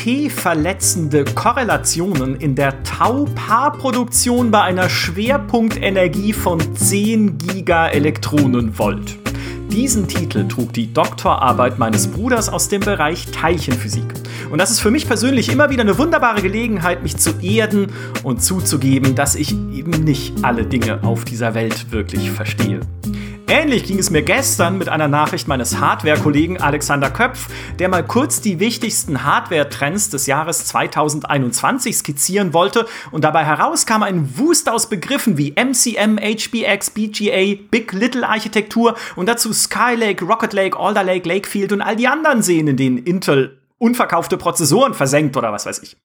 IP-verletzende Korrelationen in der Tau-Paarproduktion bei einer Schwerpunktenergie von 10 Gigaelektronenvolt. Diesen Titel trug die Doktorarbeit meines Bruders aus dem Bereich Teilchenphysik. Und das ist für mich persönlich immer wieder eine wunderbare Gelegenheit, mich zu erden und zuzugeben, dass ich eben nicht alle Dinge auf dieser Welt wirklich verstehe. Ähnlich ging es mir gestern mit einer Nachricht meines Hardware-Kollegen Alexander Köpf, der mal kurz die wichtigsten Hardware-Trends des Jahres 2021 skizzieren wollte. Und dabei herauskam ein Wust aus Begriffen wie MCM, HBX, BGA, Big Little Architektur und dazu Skylake, Rocket Lake, Alder Lake, Lakefield und all die anderen Seen, in denen Intel unverkaufte Prozessoren versenkt oder was weiß ich.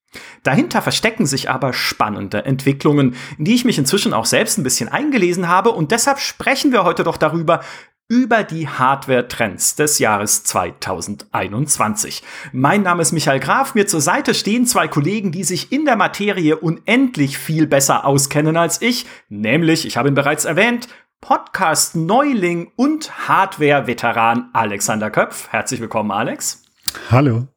Dahinter verstecken sich aber spannende Entwicklungen, in die ich mich inzwischen auch selbst ein bisschen eingelesen habe und deshalb sprechen wir heute doch darüber, über die Hardware-Trends des Jahres 2021. Mein Name ist Michael Graf, mir zur Seite stehen zwei Kollegen, die sich in der Materie unendlich viel besser auskennen als ich, nämlich, ich habe ihn bereits erwähnt, Podcast-Neuling und Hardware-Veteran Alexander Köpf. Herzlich willkommen, Alex. Hallo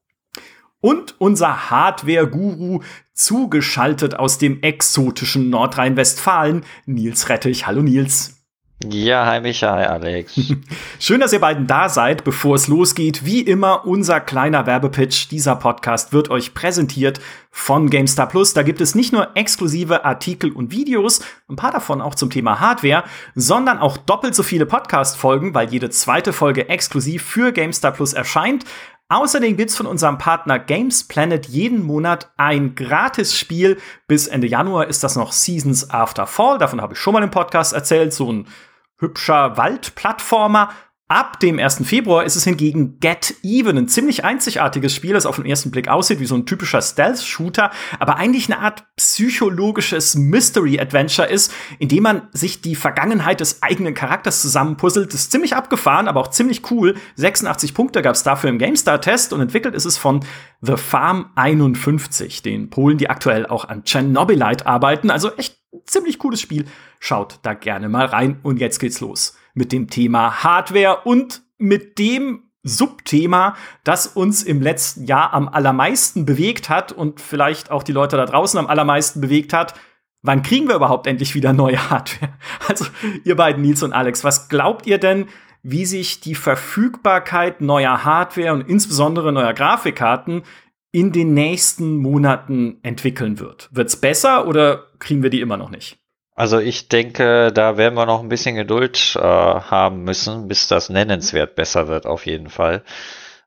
und unser Hardware-Guru zugeschaltet aus dem exotischen Nordrhein-Westfalen, Nils Rettich. Hallo Nils. Ja, hi Micha, hi Alex. Schön, dass ihr beiden da seid. Bevor es losgeht, wie immer unser kleiner Werbepitch. Dieser Podcast wird euch präsentiert von GameStar Plus. Da gibt es nicht nur exklusive Artikel und Videos, ein paar davon auch zum Thema Hardware, sondern auch doppelt so viele Podcast-Folgen, weil jede zweite Folge exklusiv für GameStar Plus erscheint. Außerdem gibt's von unserem Partner Games Planet jeden Monat ein Gratis-Spiel. Bis Ende Januar ist das noch Seasons After Fall. Davon habe ich schon mal im Podcast erzählt. So ein hübscher Waldplattformer. Ab dem 1. Februar ist es hingegen Get Even, ein ziemlich einzigartiges Spiel, das auf den ersten Blick aussieht wie so ein typischer Stealth-Shooter, aber eigentlich eine Art psychologisches Mystery-Adventure ist, in dem man sich die Vergangenheit des eigenen Charakters zusammenpuzzelt. Das ist ziemlich abgefahren, aber auch ziemlich cool. 86 Punkte gab es dafür im GameStar-Test und entwickelt ist es von The Farm 51, den Polen, die aktuell auch an Chernobylite arbeiten. Also echt ziemlich cooles Spiel. Schaut da gerne mal rein und jetzt geht's los mit dem Thema Hardware und mit dem Subthema, das uns im letzten Jahr am allermeisten bewegt hat und vielleicht auch die Leute da draußen am allermeisten bewegt hat. Wann kriegen wir überhaupt endlich wieder neue Hardware? Also, ihr beiden, Nils und Alex, was glaubt ihr denn, wie sich die Verfügbarkeit neuer Hardware und insbesondere neuer Grafikkarten in den nächsten Monaten entwickeln wird? Wird's besser oder kriegen wir die immer noch nicht? Also ich denke, da werden wir noch ein bisschen Geduld äh, haben müssen, bis das nennenswert besser wird, auf jeden Fall.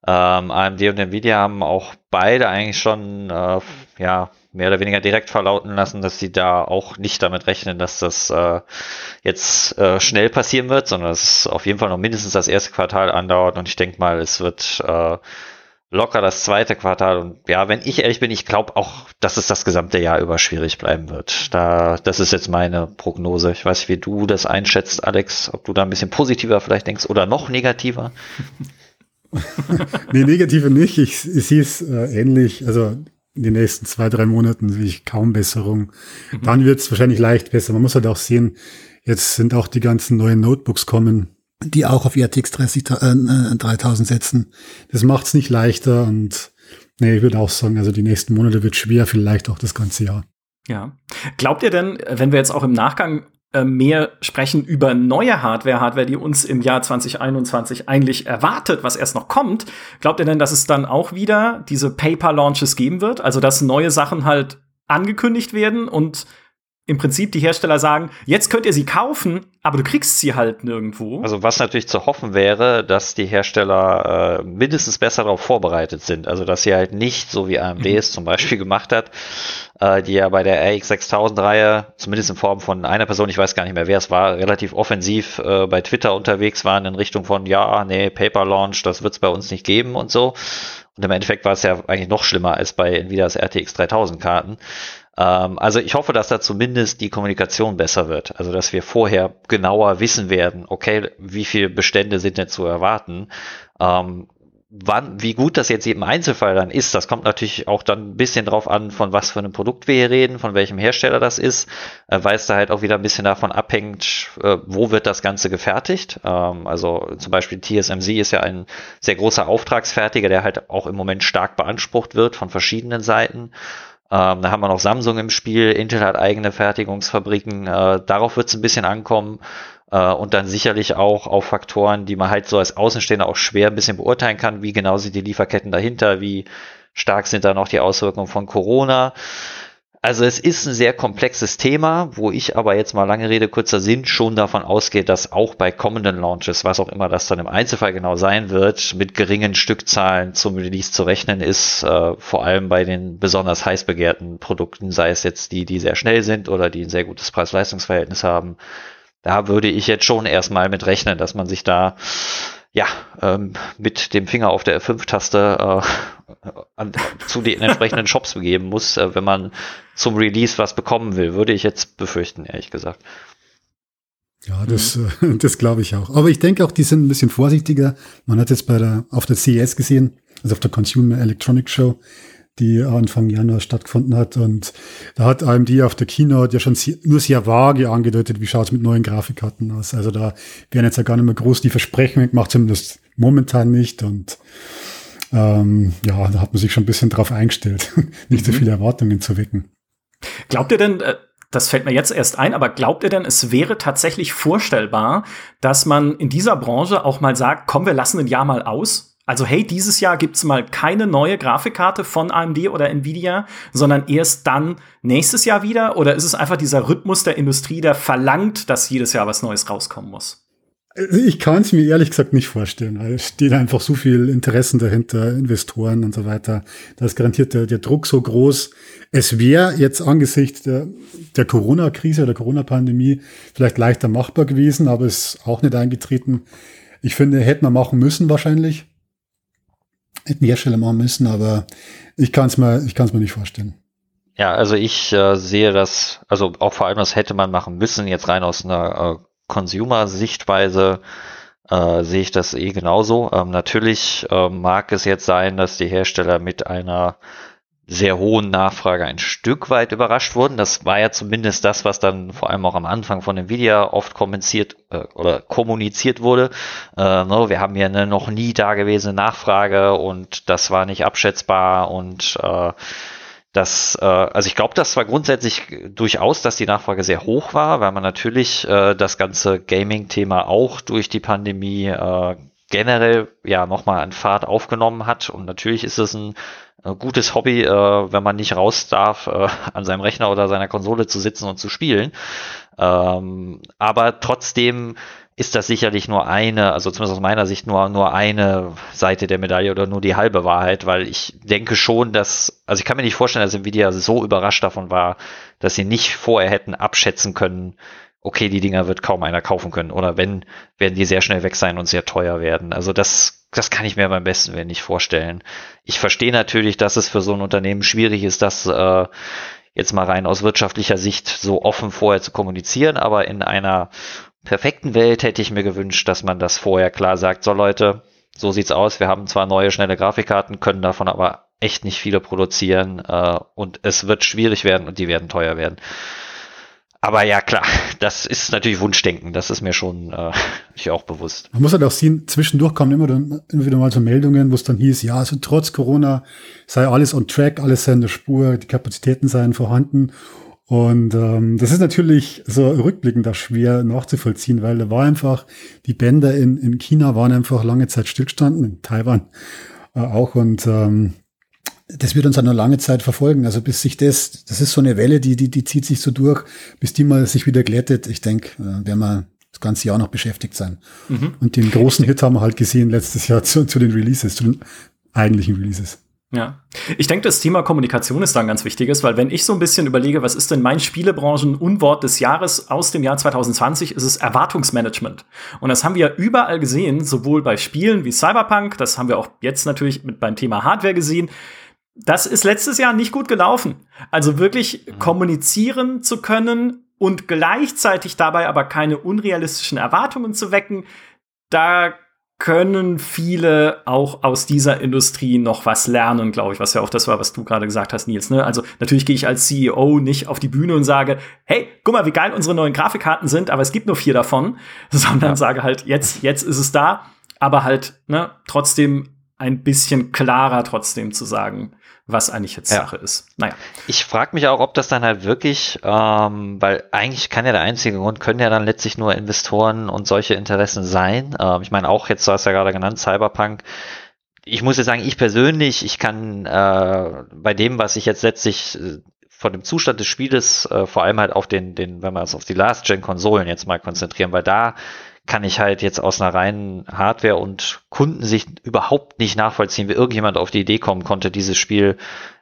Ähm, AMD und Nvidia haben auch beide eigentlich schon äh, ja, mehr oder weniger direkt verlauten lassen, dass sie da auch nicht damit rechnen, dass das äh, jetzt äh, schnell passieren wird, sondern dass es auf jeden Fall noch mindestens das erste Quartal andauert und ich denke mal, es wird äh, locker das zweite Quartal. Und ja, wenn ich ehrlich bin, ich glaube auch, dass es das gesamte Jahr über schwierig bleiben wird. Da, das ist jetzt meine Prognose. Ich weiß nicht, wie du das einschätzt, Alex, ob du da ein bisschen positiver vielleicht denkst oder noch negativer. nee, negative nicht. Ich, ich sehe es äh, ähnlich. Also in den nächsten zwei, drei Monaten sehe ich kaum Besserung. Mhm. Dann wird es wahrscheinlich leicht besser. Man muss halt auch sehen, jetzt sind auch die ganzen neuen Notebooks kommen die auch auf RTX 30, äh, 3000 setzen. Das macht es nicht leichter und nee, ich würde auch sagen, also die nächsten Monate wird schwer, vielleicht auch das ganze Jahr. Ja. Glaubt ihr denn, wenn wir jetzt auch im Nachgang äh, mehr sprechen über neue Hardware, Hardware, die uns im Jahr 2021 eigentlich erwartet, was erst noch kommt, glaubt ihr denn, dass es dann auch wieder diese Paper-Launches geben wird? Also, dass neue Sachen halt angekündigt werden und im Prinzip die Hersteller sagen, jetzt könnt ihr sie kaufen, aber du kriegst sie halt nirgendwo. Also was natürlich zu hoffen wäre, dass die Hersteller äh, mindestens besser darauf vorbereitet sind. Also dass sie halt nicht, so wie AMD mhm. es zum Beispiel gemacht hat, äh, die ja bei der RX6000-Reihe, zumindest in Form von einer Person, ich weiß gar nicht mehr, wer es war, relativ offensiv äh, bei Twitter unterwegs waren in Richtung von, ja, nee, Paper Launch, das wird es bei uns nicht geben und so. Und im Endeffekt war es ja eigentlich noch schlimmer als bei Nvidias RTX 3000 Karten. Ähm, also ich hoffe, dass da zumindest die Kommunikation besser wird. Also dass wir vorher genauer wissen werden, okay, wie viele Bestände sind denn zu erwarten. Ähm, wann, wie gut das jetzt eben Einzelfall dann ist, das kommt natürlich auch dann ein bisschen drauf an, von was für einem Produkt wir hier reden, von welchem Hersteller das ist, äh, weil es da halt auch wieder ein bisschen davon abhängt, äh, wo wird das Ganze gefertigt. Ähm, also zum Beispiel TSMC ist ja ein sehr großer Auftragsfertiger, der halt auch im Moment stark beansprucht wird von verschiedenen Seiten. Ähm, da haben wir noch Samsung im Spiel, Intel hat eigene Fertigungsfabriken, äh, darauf wird es ein bisschen ankommen äh, und dann sicherlich auch auf Faktoren, die man halt so als Außenstehender auch schwer ein bisschen beurteilen kann, wie genau sind die Lieferketten dahinter, wie stark sind da noch die Auswirkungen von Corona. Also es ist ein sehr komplexes Thema, wo ich aber jetzt mal lange Rede, kurzer Sinn schon davon ausgehe, dass auch bei kommenden Launches, was auch immer das dann im Einzelfall genau sein wird, mit geringen Stückzahlen zum Release zu rechnen ist, äh, vor allem bei den besonders heiß begehrten Produkten, sei es jetzt die, die sehr schnell sind oder die ein sehr gutes Preis-Leistungs-Verhältnis haben, da würde ich jetzt schon erstmal mit rechnen, dass man sich da ja ähm, mit dem Finger auf der F5-Taste äh, zu den entsprechenden Shops begeben muss, äh, wenn man zum Release was bekommen will, würde ich jetzt befürchten, ehrlich gesagt. Ja, das, mhm. das glaube ich auch. Aber ich denke auch, die sind ein bisschen vorsichtiger. Man hat jetzt bei der, auf der CES gesehen, also auf der Consumer Electronics Show, die Anfang Januar stattgefunden hat. Und da hat AMD auf der Keynote ja schon nur sehr vage angedeutet, wie schaut es mit neuen Grafikkarten aus. Also da werden jetzt ja gar nicht mehr groß die Versprechungen gemacht, zumindest momentan nicht. Und ähm, ja, da hat man sich schon ein bisschen drauf eingestellt, nicht mhm. so viele Erwartungen zu wecken. Glaubt ihr denn, äh das fällt mir jetzt erst ein, aber glaubt ihr denn, es wäre tatsächlich vorstellbar, dass man in dieser Branche auch mal sagt, komm, wir lassen ein Jahr mal aus also hey, dieses Jahr gibt's mal keine neue Grafikkarte von AMD oder Nvidia, sondern erst dann nächstes Jahr wieder? Oder ist es einfach dieser Rhythmus der Industrie, der verlangt, dass jedes Jahr was Neues rauskommen muss? Also ich kann es mir ehrlich gesagt nicht vorstellen, weil es steht einfach so viel Interessen dahinter, Investoren und so weiter. Da ist garantiert der, der Druck so groß. Es wäre jetzt angesichts der, der Corona-Krise oder Corona-Pandemie vielleicht leichter machbar gewesen, aber es ist auch nicht eingetreten. Ich finde, hätte man machen müssen wahrscheinlich hätten Hersteller machen müssen, aber ich kann es mir, mir nicht vorstellen. Ja, also ich äh, sehe das, also auch vor allem das hätte man machen müssen, jetzt rein aus einer äh, Consumer-Sichtweise äh, sehe ich das eh genauso. Ähm, natürlich äh, mag es jetzt sein, dass die Hersteller mit einer sehr hohen Nachfrage ein Stück weit überrascht wurden. Das war ja zumindest das, was dann vor allem auch am Anfang von Nvidia oft kommuniziert äh, oder kommuniziert wurde. Äh, ne, wir haben hier eine noch nie dagewesene Nachfrage und das war nicht abschätzbar und äh, das, äh, also ich glaube, das war grundsätzlich durchaus, dass die Nachfrage sehr hoch war, weil man natürlich äh, das ganze Gaming-Thema auch durch die Pandemie äh, generell ja nochmal an Fahrt aufgenommen hat. Und natürlich ist es ein gutes Hobby, äh, wenn man nicht raus darf, äh, an seinem Rechner oder seiner Konsole zu sitzen und zu spielen. Ähm, aber trotzdem ist das sicherlich nur eine, also zumindest aus meiner Sicht nur, nur eine Seite der Medaille oder nur die halbe Wahrheit, weil ich denke schon, dass, also ich kann mir nicht vorstellen, dass Nvidia so überrascht davon war, dass sie nicht vorher hätten abschätzen können, okay, die Dinger wird kaum einer kaufen können. Oder wenn, werden die sehr schnell weg sein und sehr teuer werden. Also das, das kann ich mir beim besten Willen nicht vorstellen. Ich verstehe natürlich, dass es für so ein Unternehmen schwierig ist, das äh, jetzt mal rein aus wirtschaftlicher Sicht so offen vorher zu kommunizieren, aber in einer perfekten Welt hätte ich mir gewünscht, dass man das vorher klar sagt, so Leute, so sieht's aus, wir haben zwar neue, schnelle Grafikkarten, können davon aber echt nicht viele produzieren äh, und es wird schwierig werden und die werden teuer werden. Aber ja, klar, das ist natürlich Wunschdenken, das ist mir schon äh, ich auch bewusst. Man muss halt auch sehen, zwischendurch kommen immer, dann, immer wieder mal so Meldungen, wo es dann hieß, ja, also trotz Corona sei alles on track, alles sei in der Spur, die Kapazitäten seien vorhanden. Und ähm, das ist natürlich so rückblickend auch schwer nachzuvollziehen, weil da war einfach, die Bänder in, in China waren einfach lange Zeit stillgestanden, in Taiwan äh, auch. Und ähm, das wird uns auch noch lange Zeit verfolgen. Also bis sich das, das ist so eine Welle, die, die, die zieht sich so durch, bis die mal sich wieder glättet. Ich denke, äh, werden wir das ganze Jahr noch beschäftigt sein. Mhm. Und den großen Hit haben wir halt gesehen letztes Jahr zu, zu den Releases, zu den eigentlichen Releases. Ja. Ich denke, das Thema Kommunikation ist da ein ganz wichtiges, weil wenn ich so ein bisschen überlege, was ist denn mein Spielebranchen-Unwort des Jahres aus dem Jahr 2020, ist es Erwartungsmanagement. Und das haben wir überall gesehen, sowohl bei Spielen wie Cyberpunk, das haben wir auch jetzt natürlich mit beim Thema Hardware gesehen, das ist letztes Jahr nicht gut gelaufen. Also wirklich mhm. kommunizieren zu können und gleichzeitig dabei aber keine unrealistischen Erwartungen zu wecken, da können viele auch aus dieser Industrie noch was lernen, glaube ich, was ja auch das war, was du gerade gesagt hast, Nils. Ne? Also natürlich gehe ich als CEO nicht auf die Bühne und sage, hey, guck mal, wie geil unsere neuen Grafikkarten sind, aber es gibt nur vier davon, sondern ja. sage halt, jetzt, jetzt ist es da, aber halt ne, trotzdem ein bisschen klarer trotzdem zu sagen, was eigentlich jetzt ja. Sache ist. Naja. Ich frage mich auch, ob das dann halt wirklich, ähm, weil eigentlich kann ja der einzige Grund, können ja dann letztlich nur Investoren und solche Interessen sein. Ähm, ich meine, auch jetzt, du hast ja gerade genannt, Cyberpunk. Ich muss ja sagen, ich persönlich, ich kann äh, bei dem, was ich jetzt letztlich äh, von dem Zustand des Spieles äh, vor allem halt auf den, den, wenn wir uns auf die Last-Gen-Konsolen jetzt mal konzentrieren, weil da kann ich halt jetzt aus einer reinen Hardware- und Kundensicht überhaupt nicht nachvollziehen, wie irgendjemand auf die Idee kommen konnte, dieses Spiel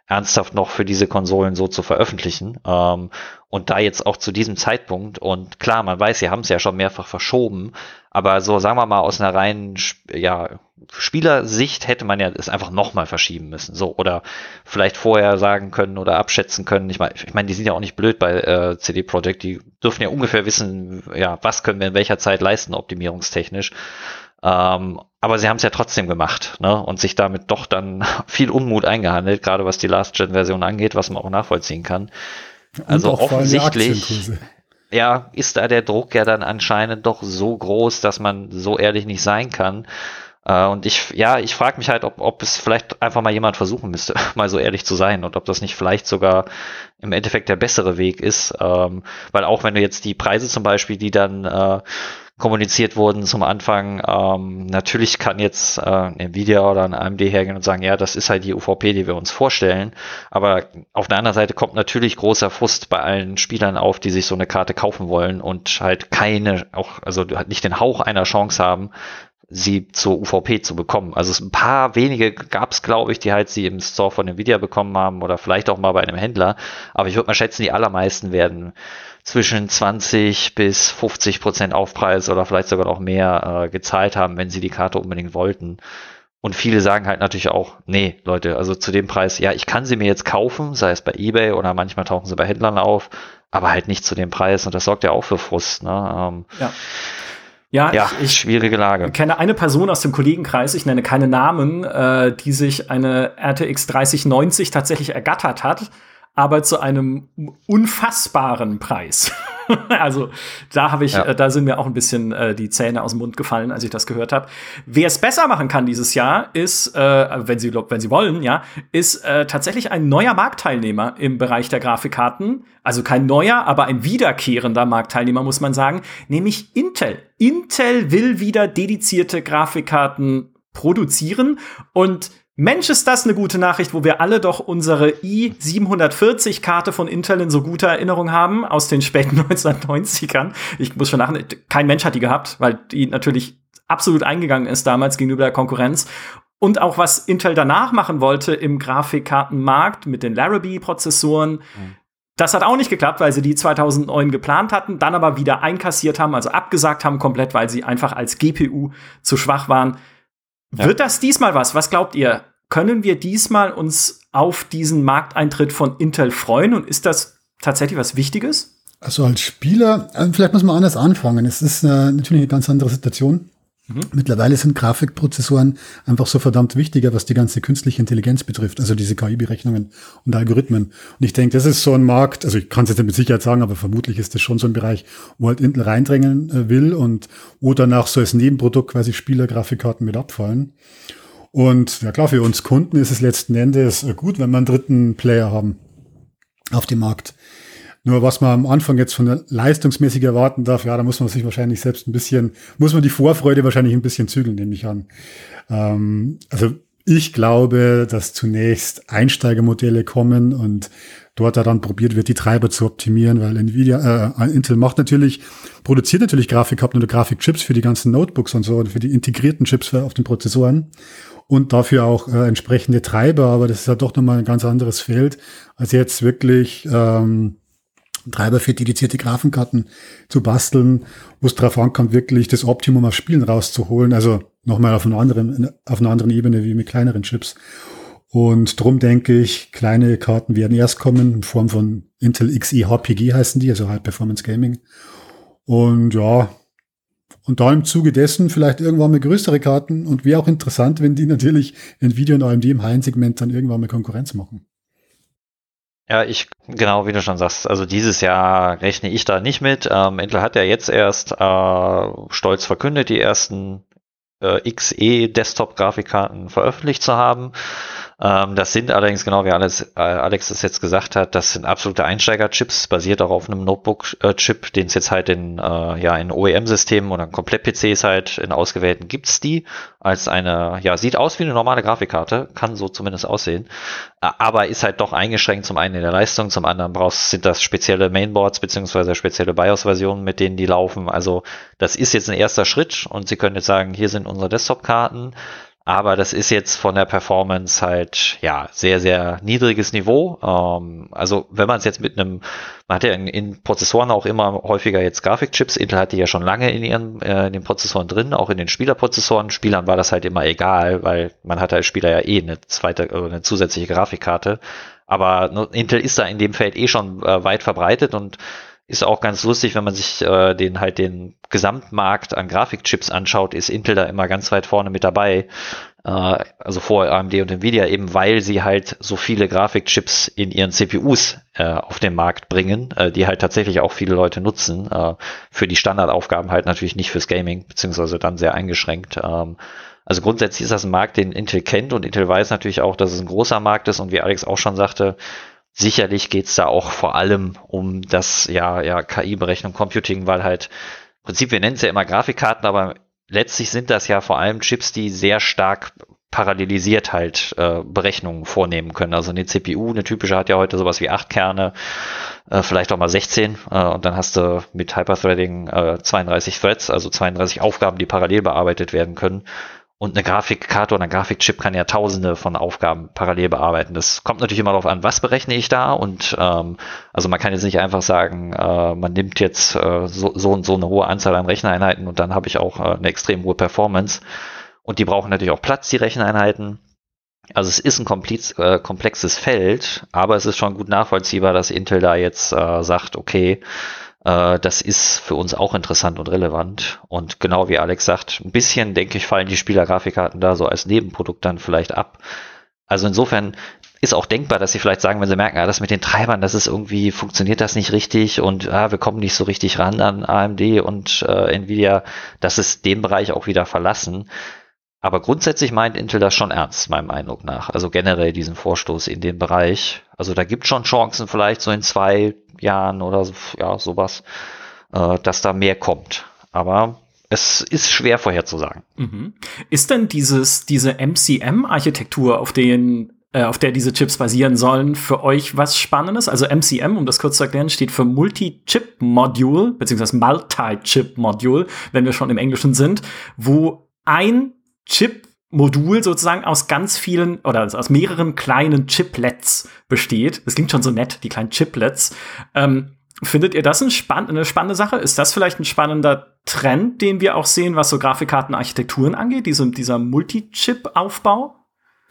ernsthaft noch für diese Konsolen so zu veröffentlichen. Ähm, und da jetzt auch zu diesem Zeitpunkt, und klar, man weiß, sie haben es ja schon mehrfach verschoben, aber so sagen wir mal aus einer reinen ja, Spielersicht hätte man ja es einfach nochmal verschieben müssen. So, oder vielleicht vorher sagen können oder abschätzen können. Ich meine, ich mein, die sind ja auch nicht blöd bei äh, CD Projekt, die dürfen ja ungefähr wissen, ja, was können wir in welcher Zeit leisten, optimierungstechnisch. Ähm, aber sie haben es ja trotzdem gemacht ne? und sich damit doch dann viel Unmut eingehandelt, gerade was die Last-Gen-Version angeht, was man auch nachvollziehen kann. Also offensichtlich ja, ist da der Druck ja dann anscheinend doch so groß, dass man so ehrlich nicht sein kann. Äh, und ich, ja, ich frage mich halt, ob, ob es vielleicht einfach mal jemand versuchen müsste, mal so ehrlich zu sein und ob das nicht vielleicht sogar im Endeffekt der bessere Weg ist. Ähm, weil auch wenn du jetzt die Preise zum Beispiel, die dann äh, kommuniziert wurden zum Anfang. Ähm, natürlich kann jetzt äh, Nvidia oder ein AMD hergehen und sagen, ja, das ist halt die UVP, die wir uns vorstellen. Aber auf der anderen Seite kommt natürlich großer Frust bei allen Spielern auf, die sich so eine Karte kaufen wollen und halt keine, auch, also halt nicht den Hauch einer Chance haben, sie zur UVP zu bekommen. Also ein paar wenige gab es, glaube ich, die halt sie im Store von Nvidia bekommen haben oder vielleicht auch mal bei einem Händler. Aber ich würde mal schätzen, die allermeisten werden zwischen 20 bis 50 Prozent Aufpreis oder vielleicht sogar noch mehr äh, gezahlt haben, wenn sie die Karte unbedingt wollten. Und viele sagen halt natürlich auch, nee, Leute, also zu dem Preis, ja, ich kann sie mir jetzt kaufen, sei es bei eBay oder manchmal tauchen sie bei Händlern auf, aber halt nicht zu dem Preis und das sorgt ja auch für Frust. Ne? Ähm, ja. Ja, ja ich, ich, schwierige Lage. Ich kenne eine Person aus dem Kollegenkreis, ich nenne keine Namen, äh, die sich eine RTX 3090 tatsächlich ergattert hat aber zu einem unfassbaren Preis. also da habe ich, ja. äh, da sind mir auch ein bisschen äh, die Zähne aus dem Mund gefallen, als ich das gehört habe. Wer es besser machen kann dieses Jahr, ist, äh, wenn sie wenn sie wollen, ja, ist äh, tatsächlich ein neuer Marktteilnehmer im Bereich der Grafikkarten. Also kein neuer, aber ein wiederkehrender Marktteilnehmer muss man sagen, nämlich Intel. Intel will wieder dedizierte Grafikkarten produzieren und Mensch, ist das eine gute Nachricht, wo wir alle doch unsere i740-Karte von Intel in so guter Erinnerung haben aus den späten 1990ern. Ich muss schon lachen, kein Mensch hat die gehabt, weil die natürlich absolut eingegangen ist damals gegenüber der Konkurrenz. Und auch was Intel danach machen wollte im Grafikkartenmarkt mit den Larrabee-Prozessoren, mhm. Das hat auch nicht geklappt, weil sie die 2009 geplant hatten, dann aber wieder einkassiert haben, also abgesagt haben komplett, weil sie einfach als GPU zu schwach waren. Ja. Wird das diesmal was? Was glaubt ihr? Können wir diesmal uns auf diesen Markteintritt von Intel freuen und ist das tatsächlich was Wichtiges? Also als Spieler, äh, vielleicht muss man anders anfangen. Es ist äh, natürlich eine ganz andere Situation. Mittlerweile sind Grafikprozessoren einfach so verdammt wichtiger, was die ganze künstliche Intelligenz betrifft, also diese KI-Berechnungen und Algorithmen. Und ich denke, das ist so ein Markt, also ich kann es jetzt nicht mit Sicherheit sagen, aber vermutlich ist das schon so ein Bereich, wo halt Intel reindrängen äh, will und wo danach so als Nebenprodukt quasi Spieler-Grafikkarten mit abfallen. Und ja klar, für uns Kunden ist es letzten Endes gut, wenn wir einen dritten Player haben auf dem Markt. Nur was man am Anfang jetzt von der leistungsmäßig erwarten darf, ja, da muss man sich wahrscheinlich selbst ein bisschen, muss man die Vorfreude wahrscheinlich ein bisschen zügeln, nehme ich an. Ähm, also ich glaube, dass zunächst Einsteigermodelle kommen und dort dann probiert wird, die Treiber zu optimieren, weil Nvidia, äh, Intel macht natürlich, produziert natürlich Grafikkarten oder Grafikchips für die ganzen Notebooks und so und für die integrierten Chips auf den Prozessoren und dafür auch äh, entsprechende Treiber, aber das ist ja doch nochmal ein ganz anderes Feld, als jetzt wirklich ähm, Treiber für dedizierte Grafenkarten zu basteln, wo es darauf ankommt, wirklich das Optimum aus Spielen rauszuholen. Also nochmal auf einer anderen, auf einer anderen Ebene wie mit kleineren Chips. Und drum denke ich, kleine Karten werden erst kommen in Form von Intel Xe HPG heißen die, also High Performance Gaming. Und ja, Und da im Zuge dessen vielleicht irgendwann mal größere Karten und wäre auch interessant, wenn die natürlich Nvidia und AMD im High-Segment dann irgendwann mal Konkurrenz machen. Ja, ich, genau wie du schon sagst, also dieses Jahr rechne ich da nicht mit. Ähm, Intel hat ja jetzt erst äh, stolz verkündet, die ersten äh, XE Desktop-Grafikkarten veröffentlicht zu haben. Ähm, das sind allerdings, genau wie Alex, äh, Alex es jetzt gesagt hat, das sind absolute Einsteiger-Chips, basiert auch auf einem Notebook-Chip, den es jetzt halt in, äh, ja, in OEM-Systemen oder Komplett-PCs halt in ausgewählten gibt's die als eine, ja, sieht aus wie eine normale Grafikkarte, kann so zumindest aussehen, aber ist halt doch eingeschränkt zum einen in der Leistung, zum anderen brauchst, sind das spezielle Mainboards beziehungsweise spezielle BIOS-Versionen, mit denen die laufen. Also das ist jetzt ein erster Schritt und Sie können jetzt sagen, hier sind unsere Desktop-Karten. Aber das ist jetzt von der Performance halt, ja, sehr, sehr niedriges Niveau. Ähm, also wenn man es jetzt mit einem, man hat ja in, in, Prozessoren auch immer häufiger jetzt Grafikchips. Intel hat die ja schon lange in ihren, äh, in den Prozessoren drin, auch in den Spielerprozessoren. Spielern war das halt immer egal, weil man hat als Spieler ja eh eine zweite, oder eine zusätzliche Grafikkarte. Aber Intel ist da in dem Feld eh schon äh, weit verbreitet und ist auch ganz lustig, wenn man sich äh, den halt den Gesamtmarkt an Grafikchips anschaut, ist Intel da immer ganz weit vorne mit dabei. Äh, also vor AMD und Nvidia, eben weil sie halt so viele Grafikchips in ihren CPUs äh, auf den Markt bringen, äh, die halt tatsächlich auch viele Leute nutzen. Äh, für die Standardaufgaben halt natürlich nicht fürs Gaming, beziehungsweise dann sehr eingeschränkt. Ähm, also grundsätzlich ist das ein Markt, den Intel kennt und Intel weiß natürlich auch, dass es ein großer Markt ist und wie Alex auch schon sagte, Sicherlich geht's da auch vor allem um das ja, ja KI-Berechnung, Computing, weil halt im Prinzip, wir nennen es ja immer Grafikkarten, aber letztlich sind das ja vor allem Chips, die sehr stark parallelisiert halt äh, Berechnungen vornehmen können. Also eine CPU, eine typische hat ja heute sowas wie acht Kerne, äh, vielleicht auch mal 16 äh, und dann hast du mit Hyperthreading äh, 32 Threads, also 32 Aufgaben, die parallel bearbeitet werden können. Und eine Grafikkarte oder ein Grafikchip kann ja tausende von Aufgaben parallel bearbeiten. Das kommt natürlich immer darauf an, was berechne ich da. Und ähm, also man kann jetzt nicht einfach sagen, äh, man nimmt jetzt äh, so, so und so eine hohe Anzahl an Recheneinheiten und dann habe ich auch äh, eine extrem hohe Performance. Und die brauchen natürlich auch Platz, die Recheneinheiten. Also es ist ein komplex, äh, komplexes Feld, aber es ist schon gut nachvollziehbar, dass Intel da jetzt äh, sagt, okay, das ist für uns auch interessant und relevant. Und genau wie Alex sagt, ein bisschen, denke ich, fallen die Spielergrafikkarten da so als Nebenprodukt dann vielleicht ab. Also insofern ist auch denkbar, dass sie vielleicht sagen, wenn sie merken, ah, das mit den Treibern, das ist irgendwie, funktioniert das nicht richtig und ah, wir kommen nicht so richtig ran an AMD und äh, Nvidia, dass es den Bereich auch wieder verlassen. Aber grundsätzlich meint Intel das schon ernst, meinem Eindruck nach. Also generell diesen Vorstoß in den Bereich. Also da gibt schon Chancen vielleicht so in zwei Jahren oder ja, sowas, äh, dass da mehr kommt. Aber es ist schwer vorherzusagen. Mhm. Ist denn dieses, diese MCM-Architektur, auf äh, auf der diese Chips basieren sollen, für euch was Spannendes? Also MCM, um das kurz zu erklären, steht für Multi-Chip-Module, beziehungsweise Multi-Chip-Module, wenn wir schon im Englischen sind, wo ein Chip-Modul sozusagen aus ganz vielen oder aus mehreren kleinen Chiplets besteht. Das klingt schon so nett, die kleinen Chiplets. Ähm, findet ihr das ein spann eine spannende Sache? Ist das vielleicht ein spannender Trend, den wir auch sehen, was so Grafikkartenarchitekturen angeht, diese, dieser Multi-Chip-Aufbau?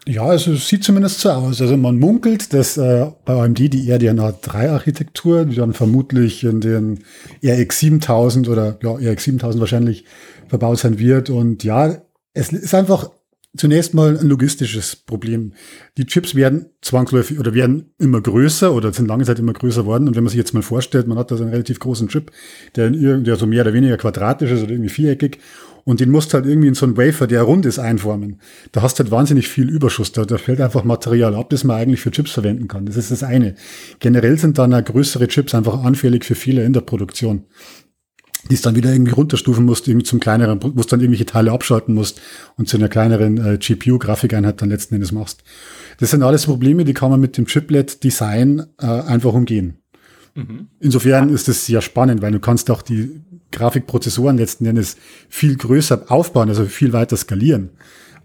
Ja, also es sieht zumindest so aus. Also man munkelt, dass äh, bei AMD die RDNA 3 Architektur, die dann vermutlich in den RX 7000 oder ja, RX 7000 wahrscheinlich verbaut sein wird. Und ja, es ist einfach zunächst mal ein logistisches Problem. Die Chips werden zwangsläufig oder werden immer größer oder sind lange Zeit immer größer worden. Und wenn man sich jetzt mal vorstellt, man hat da so einen relativ großen Chip, der, der so mehr oder weniger quadratisch ist oder irgendwie viereckig und den musst du halt irgendwie in so einen Wafer, der rund ist, einformen. Da hast du halt wahnsinnig viel Überschuss. Da, da fällt einfach Material ab, das man eigentlich für Chips verwenden kann. Das ist das eine. Generell sind dann größere Chips einfach anfällig für Fehler in der Produktion die es dann wieder irgendwie runterstufen musst, irgendwie zum kleineren, wo dann irgendwelche Teile abschalten musst und zu einer kleineren äh, GPU-Grafikeinheit dann letzten Endes machst. Das sind alles Probleme, die kann man mit dem Chiplet-Design äh, einfach umgehen. Mhm. Insofern ist es sehr spannend, weil du kannst auch die Grafikprozessoren letzten Endes viel größer aufbauen, also viel weiter skalieren.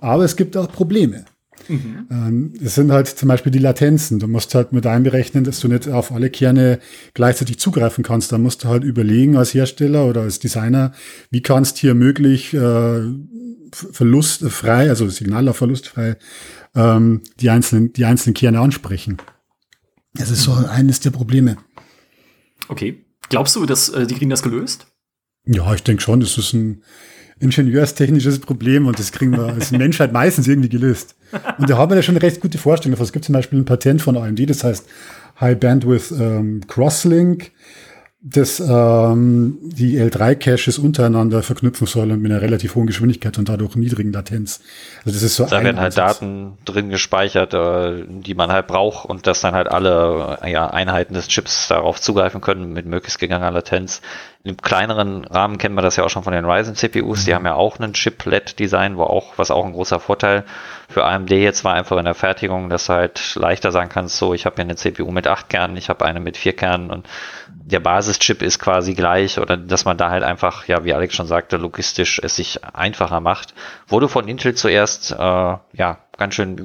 Aber es gibt auch Probleme. Mhm. Ähm, es sind halt zum Beispiel die Latenzen. Du musst halt mit einberechnen, dass du nicht auf alle Kerne gleichzeitig zugreifen kannst. Da musst du halt überlegen als Hersteller oder als Designer, wie kannst hier möglich äh, verlustfrei, also Signallaufverlustfrei, ähm, die einzelnen, die einzelnen Kerne ansprechen. Das ist so eines der Probleme. Okay. Glaubst du, dass äh, die kriegen das gelöst? Ja, ich denke schon, das ist ein ingenieurstechnisches Problem und das kriegen wir als Menschheit meistens irgendwie gelöst. Und da haben wir ja schon eine recht gute Vorstellung. Es gibt zum Beispiel ein Patent von AMD, das heißt High Bandwidth ähm, Crosslink das ähm, die L3-Caches untereinander verknüpfen soll und mit einer relativ hohen Geschwindigkeit und dadurch niedrigen Latenz. Also das ist so da werden halt Daten drin gespeichert, äh, die man halt braucht und dass dann halt alle äh, ja, Einheiten des Chips darauf zugreifen können mit möglichst geringer Latenz. Im kleineren Rahmen kennen wir das ja auch schon von den Ryzen CPUs. Mhm. Die haben ja auch einen Chiplet-Design, wo auch, was auch ein großer Vorteil für AMD jetzt war einfach in der Fertigung, dass du halt leichter sagen kannst, so, ich habe hier eine CPU mit acht Kernen, ich habe eine mit vier Kernen und der Basischip ist quasi gleich oder dass man da halt einfach, ja, wie Alex schon sagte, logistisch es sich einfacher macht. Wurde von Intel zuerst, äh, ja, ganz schön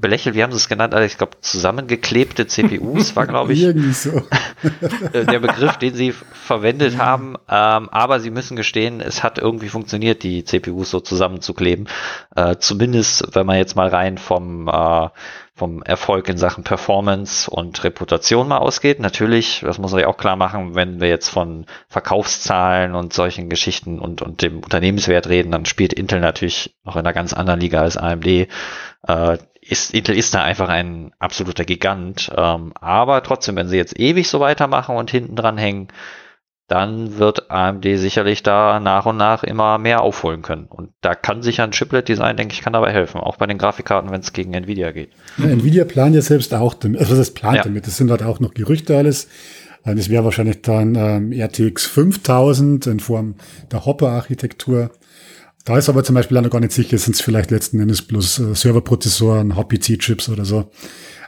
belächelt, wie haben sie es genannt? Also ich glaube, zusammengeklebte CPUs war, glaube ich, so. der Begriff, den sie verwendet haben. Ähm, aber sie müssen gestehen, es hat irgendwie funktioniert, die CPUs so zusammenzukleben. Äh, zumindest, wenn man jetzt mal rein vom äh, vom Erfolg in Sachen Performance und Reputation mal ausgeht. Natürlich, das muss man ja auch klar machen, wenn wir jetzt von Verkaufszahlen und solchen Geschichten und, und dem Unternehmenswert reden, dann spielt Intel natürlich noch in einer ganz anderen Liga als AMD. Äh, ist, Intel ist da einfach ein absoluter Gigant. Ähm, aber trotzdem, wenn sie jetzt ewig so weitermachen und hinten dran hängen, dann wird AMD sicherlich da nach und nach immer mehr aufholen können. Und da kann sich ein Chiplet-Design, denke ich, kann dabei helfen, auch bei den Grafikkarten, wenn es gegen Nvidia geht. Ja, Nvidia plant ja selbst auch damit, also das plant ja. damit, das sind halt auch noch Gerüchte alles. Das wäre wahrscheinlich dann ähm, RTX 5000 in Form der Hopper-Architektur. Da ist aber zum Beispiel auch noch gar nicht sicher, sind es vielleicht letzten Endes bloß äh, Serverprozessoren, HPC-Chips oder so.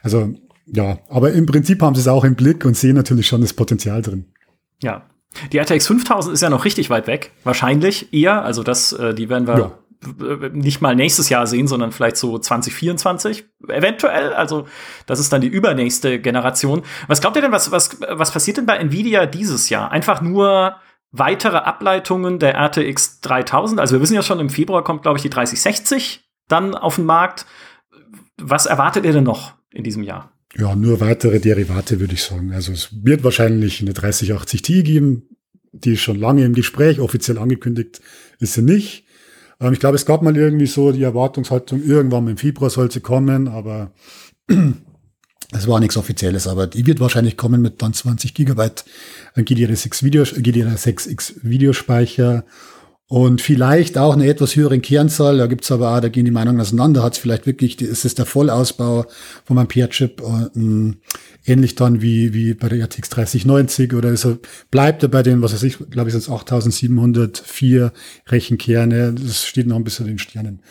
Also ja, aber im Prinzip haben sie es auch im Blick und sehen natürlich schon das Potenzial drin. Ja, die RTX 5000 ist ja noch richtig weit weg. Wahrscheinlich eher. Also das, äh, die werden wir ja. nicht mal nächstes Jahr sehen, sondern vielleicht so 2024. Eventuell. Also das ist dann die übernächste Generation. Was glaubt ihr denn, was, was, was passiert denn bei Nvidia dieses Jahr? Einfach nur weitere Ableitungen der RTX 3000. Also wir wissen ja schon, im Februar kommt, glaube ich, die 3060 dann auf den Markt. Was erwartet ihr denn noch in diesem Jahr? Ja, nur weitere Derivate, würde ich sagen. Also es wird wahrscheinlich eine 3080 Ti geben, die ist schon lange im Gespräch, offiziell angekündigt ist sie nicht. Ähm, ich glaube, es gab mal irgendwie so die Erwartungshaltung, irgendwann im Februar soll sie kommen, aber es war nichts Offizielles. Aber die wird wahrscheinlich kommen mit dann 20 Gigabyte GDR6 Video, GDR6X Videospeicher und vielleicht auch eine etwas höhere Kernzahl, da gibt's aber auch, da gehen die Meinungen auseinander, hat es vielleicht wirklich, ist es der Vollausbau von meinem Ampere-Chip, äh, ähnlich dann wie, wie bei der RTX 3090 oder er, bleibt er bei den, was weiß ich, glaube ich, sind es 8704 Rechenkerne, das steht noch ein bisschen in den Sternen.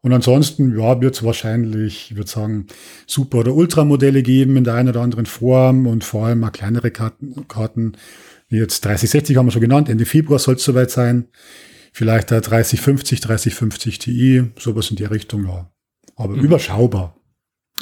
Und ansonsten, ja, wird es wahrscheinlich, ich würde sagen, Super- oder Ultra-Modelle geben in der einen oder anderen Form und vor allem mal kleinere Karten, Karten wie jetzt 3060 haben wir schon genannt, Ende Februar soll es soweit sein vielleicht der 3050, 3050 Ti, sowas in die Richtung, ja. Aber mhm. überschaubar.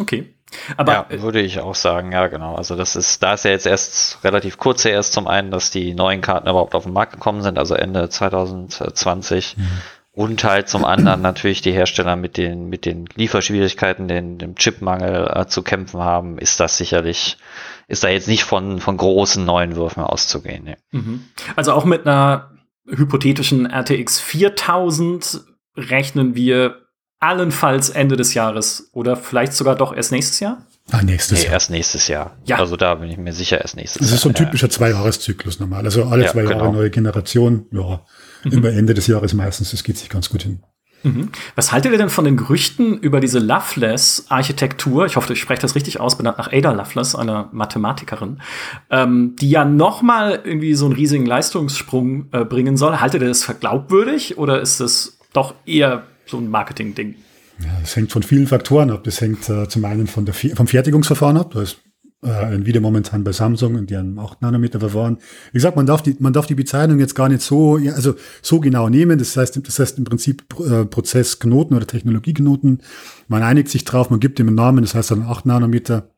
Okay. Aber ja, würde ich auch sagen, ja, genau. Also das ist, da ist ja jetzt erst relativ kurz erst zum einen, dass die neuen Karten überhaupt auf den Markt gekommen sind, also Ende 2020. Mhm. Und halt zum anderen natürlich die Hersteller mit den, mit den Lieferschwierigkeiten, den, dem Chipmangel äh, zu kämpfen haben, ist das sicherlich, ist da jetzt nicht von, von großen neuen Würfen auszugehen. Ne? Mhm. Also auch mit einer hypothetischen RTX 4000 rechnen wir allenfalls Ende des Jahres oder vielleicht sogar doch erst nächstes Jahr? Ah, nächstes nee, Jahr. erst nächstes Jahr. Ja. Also da bin ich mir sicher, erst nächstes Jahr. Das ist so ein typischer Zweijahreszyklus normal. Also alle ja, zwei Jahre genau. neue Generation. Ja, mhm. immer Ende des Jahres meistens. Das geht sich ganz gut hin. Mhm. Was haltet ihr denn von den Gerüchten über diese Loveless-Architektur? Ich hoffe, ich spreche das richtig aus, benannt nach Ada Loveless, einer Mathematikerin, ähm, die ja noch mal irgendwie so einen riesigen Leistungssprung äh, bringen soll. Haltet ihr das für glaubwürdig oder ist das doch eher so ein Marketing-Ding? Ja, das hängt von vielen Faktoren ab. Das hängt äh, zum einen von der, vom Fertigungsverfahren ab. Da ist äh, Nvidia momentan bei Samsung in deren 8 Nanometer Verfahren. Wie gesagt, man darf die, man darf die Bezeichnung jetzt gar nicht so, also so genau nehmen. Das heißt, das heißt im Prinzip äh, Prozessknoten oder Technologieknoten. Man einigt sich drauf, man gibt dem einen Namen, das heißt dann 8 Nanometer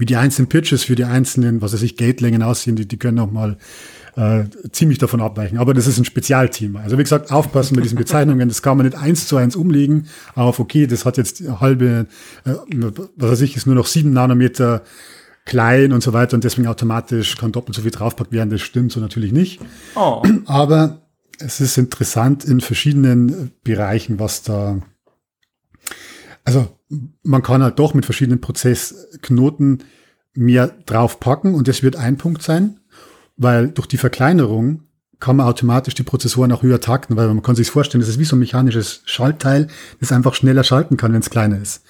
wie die einzelnen Pitches für die einzelnen, was weiß ich, Gatelängen aussehen, die, die können auch mal äh, ziemlich davon abweichen. Aber das ist ein Spezialthema. Also wie gesagt, aufpassen mit diesen Bezeichnungen. Das kann man nicht eins zu eins umlegen auf, okay, das hat jetzt halbe, äh, was weiß ich, ist nur noch sieben Nanometer klein und so weiter und deswegen automatisch kann doppelt so viel draufpackt werden. Das stimmt so natürlich nicht. Oh. Aber es ist interessant in verschiedenen Bereichen, was da, also man kann halt doch mit verschiedenen Prozessknoten mehr draufpacken und das wird ein Punkt sein, weil durch die Verkleinerung kann man automatisch die Prozessoren auch höher takten, weil man kann sich vorstellen, das ist wie so ein mechanisches Schaltteil, das einfach schneller schalten kann, wenn es kleiner ist.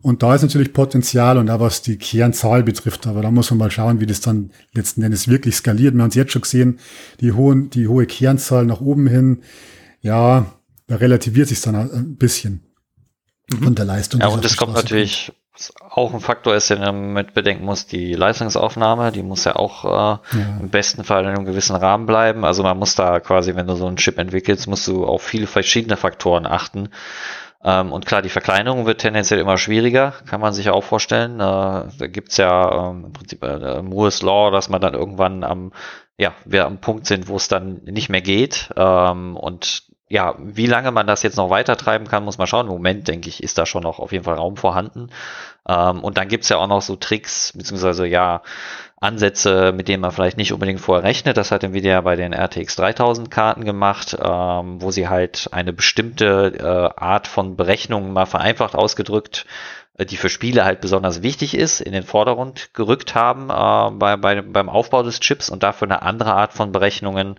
Und da ist natürlich Potenzial und auch was die Kernzahl betrifft, aber da muss man mal schauen, wie das dann letzten Endes wirklich skaliert. Wir haben es jetzt schon gesehen, die, hohen, die hohe Kernzahl nach oben hin, ja, da relativiert sich dann ein bisschen mhm. von der Leistung. Ja, und es kommt natürlich, auch ein Faktor ist, den man mit bedenken muss, die Leistungsaufnahme, die muss ja auch äh, ja. im besten Fall in einem gewissen Rahmen bleiben. Also man muss da quasi, wenn du so einen Chip entwickelst, musst du auf viele verschiedene Faktoren achten. Ähm, und klar, die Verkleinerung wird tendenziell immer schwieriger, kann man sich ja auch vorstellen. Äh, da gibt's ja ähm, im Prinzip äh, Moore's Law, dass man dann irgendwann am, ja, wir am Punkt sind, wo es dann nicht mehr geht. Ähm, und ja, wie lange man das jetzt noch weiter treiben kann, muss man schauen. Im Moment, denke ich, ist da schon noch auf jeden Fall Raum vorhanden. Ähm, und dann gibt's ja auch noch so Tricks, beziehungsweise ja, Ansätze, mit denen man vielleicht nicht unbedingt vorher rechnet. Das hat Nvidia bei den RTX 3000 Karten gemacht, ähm, wo sie halt eine bestimmte äh, Art von Berechnungen mal vereinfacht ausgedrückt, äh, die für Spiele halt besonders wichtig ist, in den Vordergrund gerückt haben äh, bei, bei, beim Aufbau des Chips und dafür eine andere Art von Berechnungen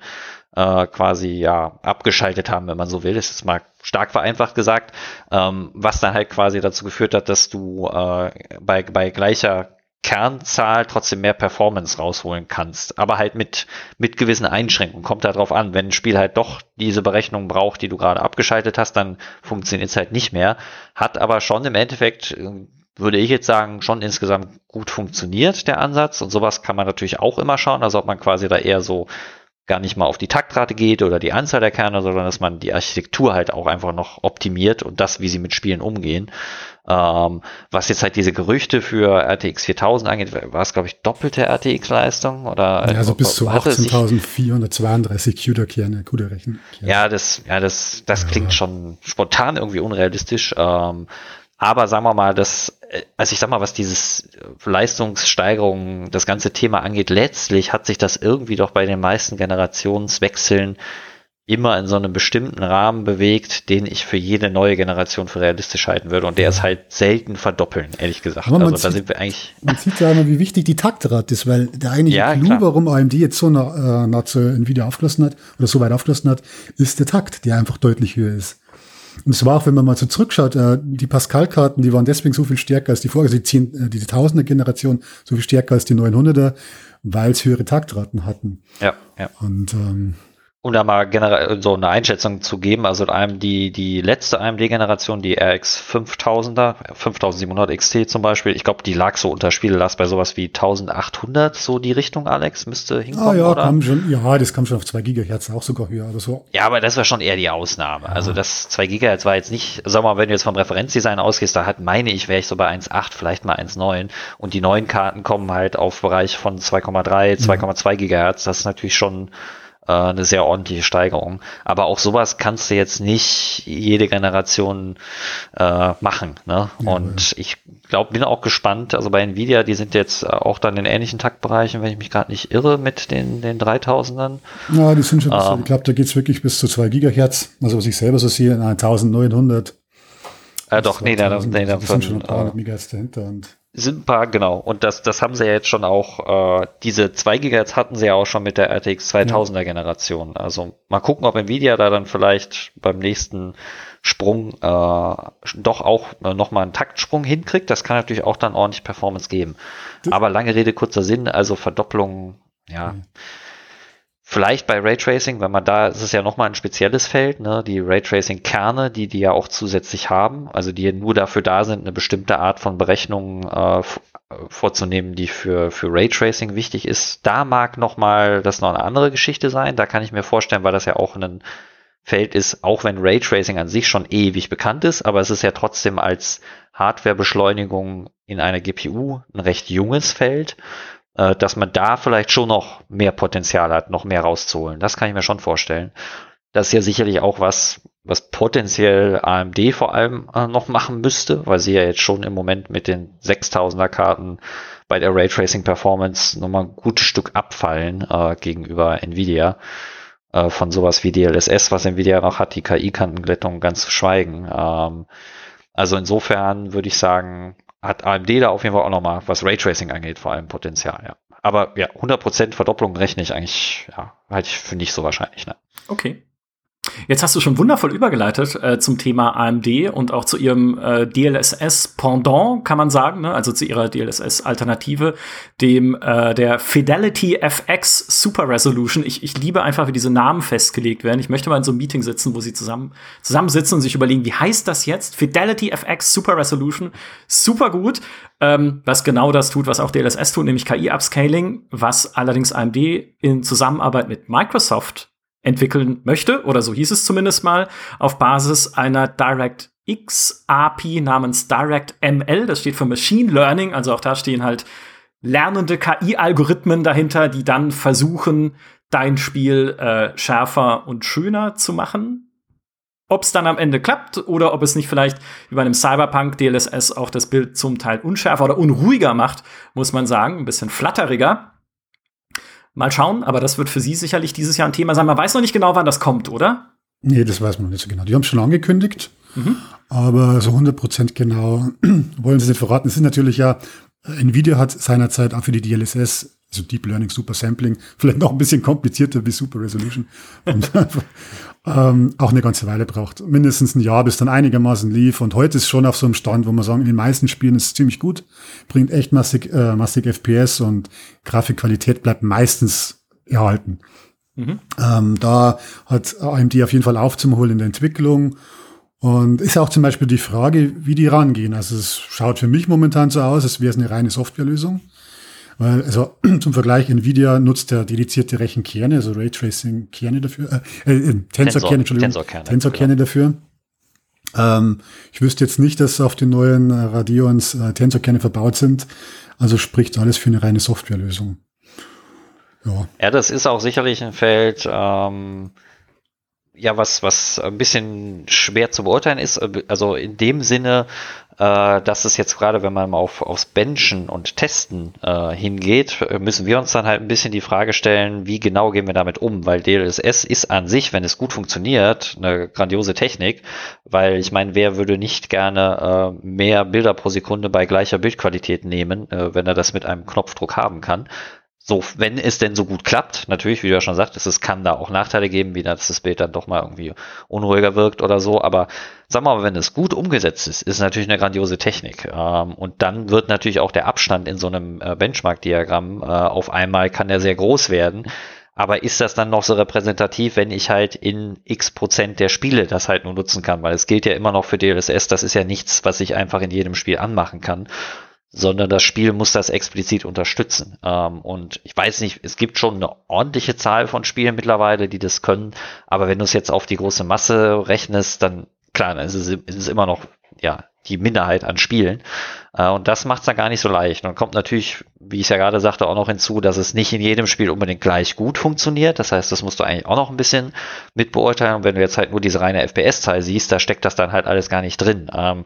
äh, quasi ja abgeschaltet haben, wenn man so will. Das ist mal stark vereinfacht gesagt, ähm, was dann halt quasi dazu geführt hat, dass du äh, bei, bei gleicher Kernzahl trotzdem mehr Performance rausholen kannst, aber halt mit, mit gewissen Einschränkungen. Kommt da drauf an, wenn ein Spiel halt doch diese Berechnung braucht, die du gerade abgeschaltet hast, dann funktioniert es halt nicht mehr. Hat aber schon im Endeffekt, äh, würde ich jetzt sagen, schon insgesamt gut funktioniert, der Ansatz. Und sowas kann man natürlich auch immer schauen, also ob man quasi da eher so gar nicht mal auf die Taktrate geht oder die Anzahl der Kerne, sondern dass man die Architektur halt auch einfach noch optimiert und das, wie sie mit Spielen umgehen. Ähm, was jetzt halt diese Gerüchte für RTX 4000 angeht, war es, glaube ich, doppelte RTX-Leistung oder? Ja, also bis zu 18.432 CUDA-Kerne, CUDA-Rechen. Ja, das, ja, das, das ja. klingt schon spontan irgendwie unrealistisch. Ähm, aber sagen wir mal, das, äh, also ich sag mal, was dieses Leistungssteigerung, das ganze Thema angeht, letztlich hat sich das irgendwie doch bei den meisten Generationswechseln immer in so einem bestimmten Rahmen bewegt, den ich für jede neue Generation für realistisch halten würde. Und der ist halt selten verdoppeln, ehrlich gesagt. also da sind wir eigentlich. Man sieht ja immer, wie wichtig die Taktrate ist, weil der eigentliche ja, Clou, warum AMD jetzt so nah, äh, Nvidia aufgeschlossen hat oder so weit aufgeschlossen hat, ist der Takt, der einfach deutlich höher ist. Und es war auch, wenn man mal so zurückschaut, äh, die Pascal-Karten, die waren deswegen so viel stärker als die vorher, also die, 10, äh, die Tausender-Generation so viel stärker als die 900er, weil es höhere Taktraten hatten. Ja, ja. Und ähm, um da mal generell so eine Einschätzung zu geben, also einem die, die letzte AMD-Generation, die RX 5000er, 5700 XT zum Beispiel, ich glaube, die lag so unter Spiellast bei sowas wie 1800, so die Richtung, Alex, müsste hinkommen, ah, ja, oder? Kam schon, ja, das kam schon auf 2 Gigahertz, auch sogar höher, oder so. Ja, aber das war schon eher die Ausnahme. Ja. Also das 2 Gigahertz war jetzt nicht, sag mal, wenn du jetzt vom Referenzdesign ausgehst, da hat, meine ich, wäre ich so bei 1,8, vielleicht mal 1,9 und die neuen Karten kommen halt auf Bereich von 2,3, 2,2 Gigahertz, das ist natürlich schon äh, eine sehr ordentliche Steigerung. Aber auch sowas kannst du jetzt nicht jede Generation äh, machen. Ne? Ja, und ja. ich glaube, bin auch gespannt. Also bei Nvidia, die sind jetzt auch dann in ähnlichen Taktbereichen, wenn ich mich gerade nicht irre, mit den, den 3000ern. Ja, die sind schon, ähm, ich glaube, da geht's wirklich bis zu 2 Gigahertz. Also was ich selber so sehe, 1900. Äh, doch, nee, da, nee, da, sind schon ein paar äh, Megahertz dahinter und sind ein paar, genau. Und das, das haben sie ja jetzt schon auch, äh, diese 2 GHz hatten sie ja auch schon mit der RTX 2000er Generation. Also mal gucken, ob Nvidia da dann vielleicht beim nächsten Sprung äh, doch auch äh, nochmal einen Taktsprung hinkriegt. Das kann natürlich auch dann ordentlich Performance geben. Aber lange Rede, kurzer Sinn, also Verdopplung, ja. Mhm. Vielleicht bei Raytracing, wenn man da, ist es ja nochmal ein spezielles Feld, ne? die Raytracing-Kerne, die die ja auch zusätzlich haben, also die nur dafür da sind, eine bestimmte Art von Berechnungen äh, vorzunehmen, die für, für Raytracing wichtig ist. Da mag nochmal das noch eine andere Geschichte sein. Da kann ich mir vorstellen, weil das ja auch ein Feld ist, auch wenn Raytracing an sich schon ewig bekannt ist, aber es ist ja trotzdem als Hardwarebeschleunigung in einer GPU ein recht junges Feld äh, dass man da vielleicht schon noch mehr Potenzial hat, noch mehr rauszuholen. Das kann ich mir schon vorstellen. Das ist ja sicherlich auch was, was potenziell AMD vor allem äh, noch machen müsste, weil sie ja jetzt schon im Moment mit den 6000er Karten bei der Raytracing Performance nochmal ein gutes Stück abfallen äh, gegenüber Nvidia. Äh, von sowas wie DLSS, was Nvidia noch hat, die KI-Kantenglättung ganz zu schweigen. Ähm, also insofern würde ich sagen, hat AMD da auf jeden Fall auch nochmal, was Raytracing angeht, vor allem Potenzial, ja. Aber ja, 100% Verdopplung rechne ich eigentlich, ja, halte ich für nicht so wahrscheinlich, ne? Okay. Jetzt hast du schon wundervoll übergeleitet äh, zum Thema AMD und auch zu ihrem äh, DLSS-Pendant, kann man sagen, ne? also zu ihrer DLSS-Alternative, dem äh, der Fidelity FX Super Resolution. Ich, ich liebe einfach, wie diese Namen festgelegt werden. Ich möchte mal in so einem Meeting sitzen, wo sie zusammen zusammensitzen und sich überlegen, wie heißt das jetzt? Fidelity FX Super Resolution. Super gut. Ähm, was genau das tut, was auch DLSS tut, nämlich KI-Upscaling, was allerdings AMD in Zusammenarbeit mit Microsoft entwickeln möchte, oder so hieß es zumindest mal, auf Basis einer DirectX API namens DirectML. Das steht für Machine Learning, also auch da stehen halt lernende KI-Algorithmen dahinter, die dann versuchen, dein Spiel äh, schärfer und schöner zu machen. Ob es dann am Ende klappt oder ob es nicht vielleicht wie bei einem Cyberpunk DLSS auch das Bild zum Teil unschärfer oder unruhiger macht, muss man sagen, ein bisschen flatteriger. Mal schauen, aber das wird für Sie sicherlich dieses Jahr ein Thema sein. Man weiß noch nicht genau, wann das kommt, oder? Nee, das weiß man noch nicht so genau. Die haben es schon angekündigt, mhm. aber so 100% genau wollen sie nicht verraten. Es ist natürlich ja, Nvidia hat seinerzeit auch für die DLSS, also Deep Learning Super Sampling, vielleicht noch ein bisschen komplizierter wie Super Resolution, und, ähm, auch eine ganze Weile braucht. Mindestens ein Jahr, bis dann einigermaßen lief. Und heute ist schon auf so einem Stand, wo man sagen, in den meisten Spielen ist es ziemlich gut, bringt echt massig, äh, massig FPS und Grafikqualität bleibt meistens erhalten. Mhm. Ähm, da hat AMD auf jeden Fall aufzuholen in der Entwicklung. Und ist auch zum Beispiel die Frage, wie die rangehen. Also es schaut für mich momentan so aus, als wäre es eine reine Softwarelösung. Weil, also zum Vergleich, Nvidia nutzt ja dedizierte Rechenkerne, also Raytracing-Kerne dafür, äh, äh, Tensor-Kerne, Entschuldigung, Tensor-Kerne Tensor genau. dafür. Ähm, ich wüsste jetzt nicht, dass auf den neuen äh, Radeons äh, Tensor-Kerne verbaut sind. Also spricht alles für eine reine Softwarelösung. Ja. ja, das ist auch sicherlich ein Feld, ähm, ja, was, was ein bisschen schwer zu beurteilen ist. Also in dem Sinne, äh, dass es jetzt gerade, wenn man auf, aufs Benchen und Testen äh, hingeht, müssen wir uns dann halt ein bisschen die Frage stellen, wie genau gehen wir damit um? Weil DLSS ist an sich, wenn es gut funktioniert, eine grandiose Technik, weil ich meine, wer würde nicht gerne äh, mehr Bilder pro Sekunde bei gleicher Bildqualität nehmen, äh, wenn er das mit einem Knopfdruck haben kann? So, wenn es denn so gut klappt, natürlich, wie du ja schon sagtest, es kann da auch Nachteile geben, wie dass das Bild dann doch mal irgendwie unruhiger wirkt oder so, aber sag mal, wenn es gut umgesetzt ist, ist natürlich eine grandiose Technik. Ähm, und dann wird natürlich auch der Abstand in so einem äh, Benchmark-Diagramm äh, auf einmal kann der sehr groß werden. Aber ist das dann noch so repräsentativ, wenn ich halt in x Prozent der Spiele das halt nur nutzen kann? Weil es gilt ja immer noch für DLSS, das ist ja nichts, was ich einfach in jedem Spiel anmachen kann sondern das Spiel muss das explizit unterstützen. Ähm, und ich weiß nicht, es gibt schon eine ordentliche Zahl von Spielen mittlerweile, die das können, aber wenn du es jetzt auf die große Masse rechnest, dann klar, dann ist es, ist es immer noch ja die Minderheit an Spielen. Äh, und das macht es dann gar nicht so leicht. Und dann kommt natürlich, wie ich es ja gerade sagte, auch noch hinzu, dass es nicht in jedem Spiel unbedingt gleich gut funktioniert. Das heißt, das musst du eigentlich auch noch ein bisschen mit beurteilen. Und wenn du jetzt halt nur diese reine FPS-Zahl siehst, da steckt das dann halt alles gar nicht drin. Ähm,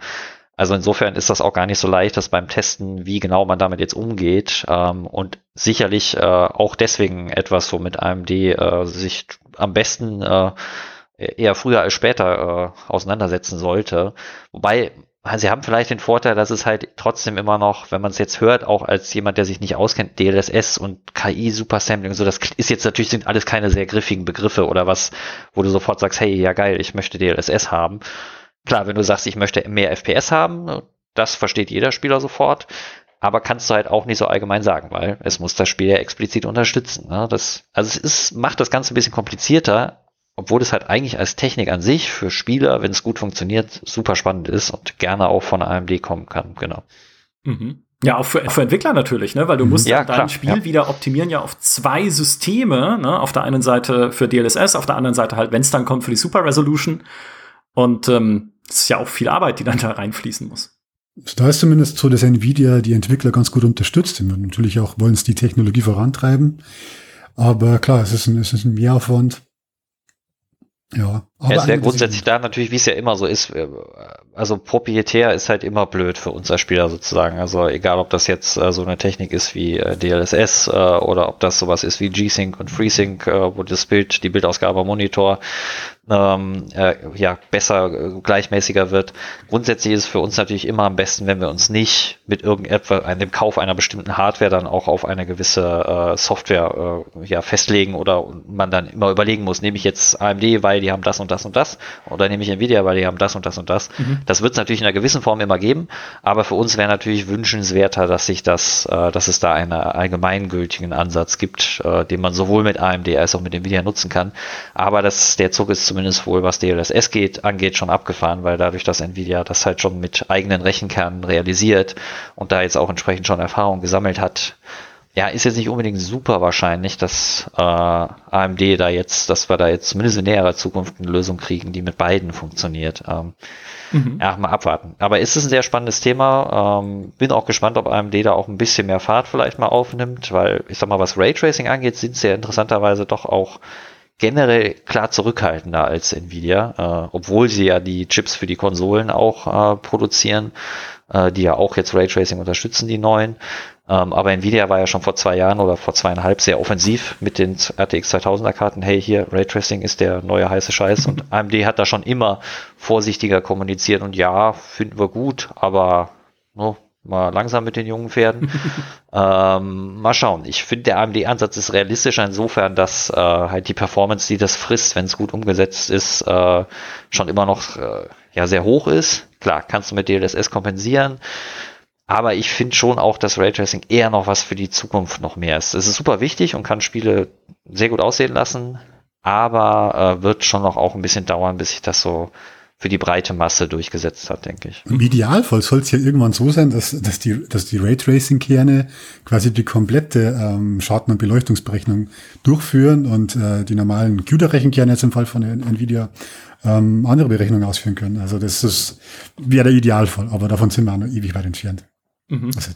also insofern ist das auch gar nicht so leicht, das beim Testen, wie genau man damit jetzt umgeht. Ähm, und sicherlich äh, auch deswegen etwas, womit AMD äh, sich am besten äh, eher früher als später äh, auseinandersetzen sollte. Wobei, sie haben vielleicht den Vorteil, dass es halt trotzdem immer noch, wenn man es jetzt hört, auch als jemand, der sich nicht auskennt, DLSS und KI Supersampling so, das ist jetzt natürlich sind alles keine sehr griffigen Begriffe oder was, wo du sofort sagst, hey, ja geil, ich möchte DLSS haben. Klar, wenn du sagst, ich möchte mehr FPS haben, das versteht jeder Spieler sofort, aber kannst du halt auch nicht so allgemein sagen, weil es muss das Spiel ja explizit unterstützen. Ne? Das, also es ist, macht das Ganze ein bisschen komplizierter, obwohl es halt eigentlich als Technik an sich für Spieler, wenn es gut funktioniert, super spannend ist und gerne auch von AMD kommen kann, genau. Mhm. Ja, auch für, für Entwickler natürlich, ne? weil du musst ja, dein klar, Spiel ja. wieder optimieren ja auf zwei Systeme. Ne? Auf der einen Seite für DLSS, auf der anderen Seite halt, wenn es dann kommt, für die Super Resolution. Und ähm, das ist ja auch viel Arbeit, die dann da reinfließen muss. Da ist zumindest so, dass Nvidia die Entwickler ganz gut unterstützt. Und natürlich auch wollen es die Technologie vorantreiben. Aber klar, es ist ein, es ist ein Mehraufwand. Ja, aber ja, es wäre grundsätzlich da natürlich, wie es ja immer so ist, äh, also proprietär ist halt immer blöd für uns als Spieler sozusagen. Also egal, ob das jetzt äh, so eine Technik ist wie äh, DLSS äh, oder ob das sowas ist wie G-Sync und FreeSync, äh, wo das Bild, die Bildausgabe Monitor ähm, äh, ja, besser, gleichmäßiger wird. Grundsätzlich ist es für uns natürlich immer am besten, wenn wir uns nicht mit irgendetwas, einem Kauf einer bestimmten Hardware dann auch auf eine gewisse Software ja, festlegen oder man dann immer überlegen muss, nehme ich jetzt AMD, weil die haben das und das und das oder nehme ich Nvidia, weil die haben das und das und das. Mhm. Das wird es natürlich in einer gewissen Form immer geben, aber für uns wäre natürlich wünschenswerter, dass sich das, äh, dass es da einen allgemeingültigen Ansatz gibt, äh, den man sowohl mit AMD als auch mit Nvidia nutzen kann. Aber das, der Zug ist zumindest zumindest wohl was DLSS geht, angeht, schon abgefahren, weil dadurch, dass Nvidia das halt schon mit eigenen Rechenkernen realisiert und da jetzt auch entsprechend schon Erfahrung gesammelt hat, ja, ist jetzt nicht unbedingt super wahrscheinlich, dass äh, AMD da jetzt, dass wir da jetzt zumindest in näherer Zukunft eine Lösung kriegen, die mit beiden funktioniert. Ähm, mhm. Ja, mal abwarten. Aber ist es ein sehr spannendes Thema. Ähm, bin auch gespannt, ob AMD da auch ein bisschen mehr Fahrt vielleicht mal aufnimmt, weil ich sag mal, was Raytracing angeht, sind sie ja interessanterweise doch auch generell klar zurückhaltender als Nvidia, äh, obwohl sie ja die Chips für die Konsolen auch äh, produzieren, äh, die ja auch jetzt Raytracing unterstützen, die neuen. Ähm, aber Nvidia war ja schon vor zwei Jahren oder vor zweieinhalb sehr offensiv mit den RTX 2000er Karten. Hey, hier, Raytracing ist der neue heiße Scheiß. Und AMD hat da schon immer vorsichtiger kommuniziert und ja, finden wir gut, aber no, mal langsam mit den jungen Pferden. ähm, mal schauen. Ich finde, der AMD-Ansatz ist realistischer insofern, dass äh, halt die Performance, die das frisst, wenn es gut umgesetzt ist, äh, schon immer noch äh, ja sehr hoch ist. Klar, kannst du mit DLSS kompensieren. Aber ich finde schon auch, dass Raytracing eher noch was für die Zukunft noch mehr ist. Es ist super wichtig und kann Spiele sehr gut aussehen lassen, aber äh, wird schon noch auch ein bisschen dauern, bis sich das so für die breite Masse durchgesetzt hat, denke ich. Im Idealfall soll es ja irgendwann so sein, dass, dass die, dass die Raytracing-Kerne quasi die komplette ähm, Schatten- und Beleuchtungsberechnung durchführen und äh, die normalen CUDA-Rechenkerne jetzt im Fall von Nvidia ähm, andere Berechnungen ausführen können. Also das ist wäre der Idealfall, aber davon sind wir noch ewig weit entfernt. Mhm. Also,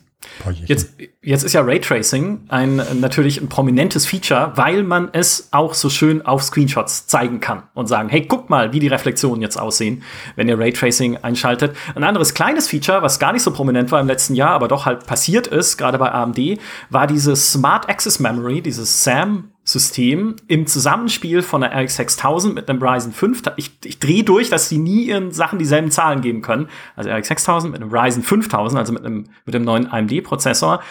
jetzt, jetzt ist ja Raytracing ein natürlich ein prominentes Feature, weil man es auch so schön auf Screenshots zeigen kann und sagen, hey, guck mal, wie die Reflexionen jetzt aussehen, wenn ihr Raytracing einschaltet. Ein anderes kleines Feature, was gar nicht so prominent war im letzten Jahr, aber doch halt passiert ist, gerade bei AMD, war dieses Smart Access Memory, dieses SAM System im Zusammenspiel von der RX 6000 mit einem Ryzen 5. Ich, ich drehe durch, dass sie nie ihren Sachen dieselben Zahlen geben können. Also RX 6000 mit einem Ryzen 5000, also mit einem, mit einem neuen AMD-Prozessor.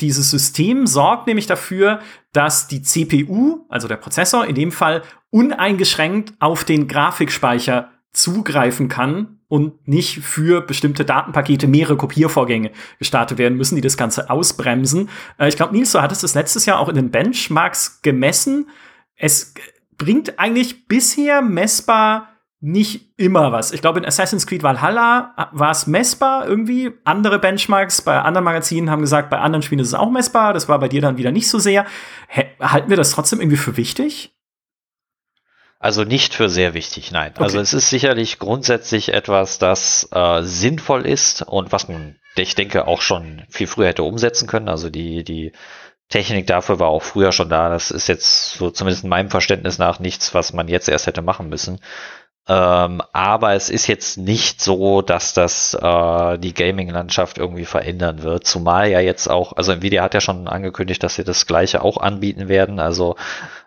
Dieses System sorgt nämlich dafür, dass die CPU, also der Prozessor in dem Fall, uneingeschränkt auf den Grafikspeicher zugreifen kann und nicht für bestimmte Datenpakete mehrere Kopiervorgänge gestartet werden müssen, die das Ganze ausbremsen. Äh, ich glaube, Nils, du hattest es letztes Jahr auch in den Benchmarks gemessen. Es bringt eigentlich bisher messbar nicht immer was. Ich glaube, in Assassin's Creed Valhalla äh, war es messbar irgendwie. Andere Benchmarks bei anderen Magazinen haben gesagt, bei anderen Spielen ist es auch messbar. Das war bei dir dann wieder nicht so sehr. halten wir das trotzdem irgendwie für wichtig? Also nicht für sehr wichtig, nein. Okay. Also es ist sicherlich grundsätzlich etwas, das äh, sinnvoll ist und was man, ich denke, auch schon viel früher hätte umsetzen können. Also die, die Technik dafür war auch früher schon da. Das ist jetzt so zumindest in meinem Verständnis nach nichts, was man jetzt erst hätte machen müssen. Ähm, aber es ist jetzt nicht so, dass das äh, die Gaming-Landschaft irgendwie verändern wird. Zumal ja jetzt auch, also Nvidia hat ja schon angekündigt, dass sie das gleiche auch anbieten werden. Also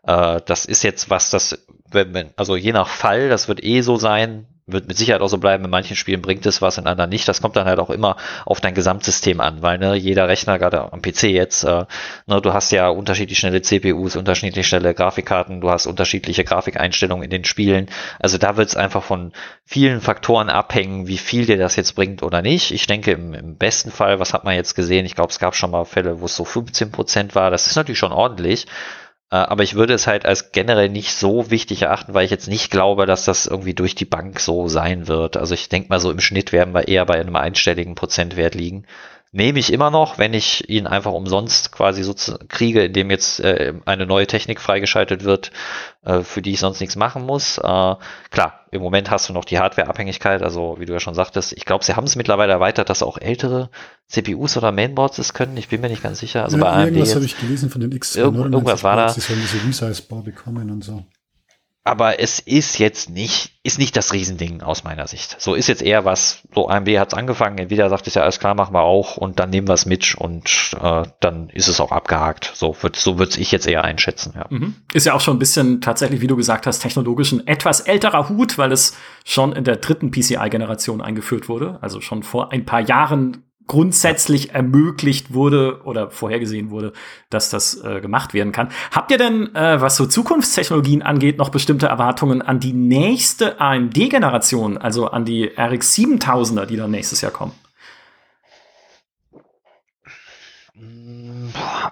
äh, das ist jetzt was, das, wenn, also je nach Fall, das wird eh so sein, wird mit Sicherheit auch so bleiben. In manchen Spielen bringt es was, in anderen nicht. Das kommt dann halt auch immer auf dein Gesamtsystem an, weil ne, jeder Rechner, gerade am PC jetzt, äh, ne, du hast ja unterschiedlich schnelle CPUs, unterschiedlich schnelle Grafikkarten, du hast unterschiedliche Grafikeinstellungen in den Spielen. Also da wird es einfach von vielen Faktoren abhängen, wie viel dir das jetzt bringt oder nicht. Ich denke, im, im besten Fall, was hat man jetzt gesehen? Ich glaube, es gab schon mal Fälle, wo es so 15 Prozent war. Das ist natürlich schon ordentlich. Äh, aber ich würde es halt als generell nicht so wichtig erachten, weil ich jetzt nicht glaube, dass das irgendwie durch die Bank so sein wird. Also ich denke mal so im Schnitt werden wir eher bei einem einstelligen Prozentwert liegen nehme ich immer noch, wenn ich ihn einfach umsonst quasi so kriege, indem jetzt äh, eine neue Technik freigeschaltet wird, äh, für die ich sonst nichts machen muss. Äh, klar, im Moment hast du noch die Hardware-Abhängigkeit, also wie du ja schon sagtest, ich glaube, sie haben es mittlerweile erweitert, dass auch ältere CPUs oder Mainboards es können. Ich bin mir nicht ganz sicher. Also ja, bei irgendwas habe ich gelesen von den X. Irg irgendwas war da. Sie sollen diese Resize-Bar bekommen und so. Aber es ist jetzt nicht, ist nicht das Riesending aus meiner Sicht. So ist jetzt eher was, so AMD hat es angefangen, Nvidia sagt es ja, alles klar, machen wir auch und dann nehmen wir es mit und äh, dann ist es auch abgehakt. So wird so würde ich jetzt eher einschätzen. Ja. Mhm. Ist ja auch schon ein bisschen tatsächlich, wie du gesagt hast, technologisch ein etwas älterer Hut, weil es schon in der dritten PCI-Generation eingeführt wurde. Also schon vor ein paar Jahren grundsätzlich ermöglicht wurde oder vorhergesehen wurde, dass das äh, gemacht werden kann. Habt ihr denn, äh, was so Zukunftstechnologien angeht, noch bestimmte Erwartungen an die nächste AMD-Generation, also an die RX 7000er, die dann nächstes Jahr kommen?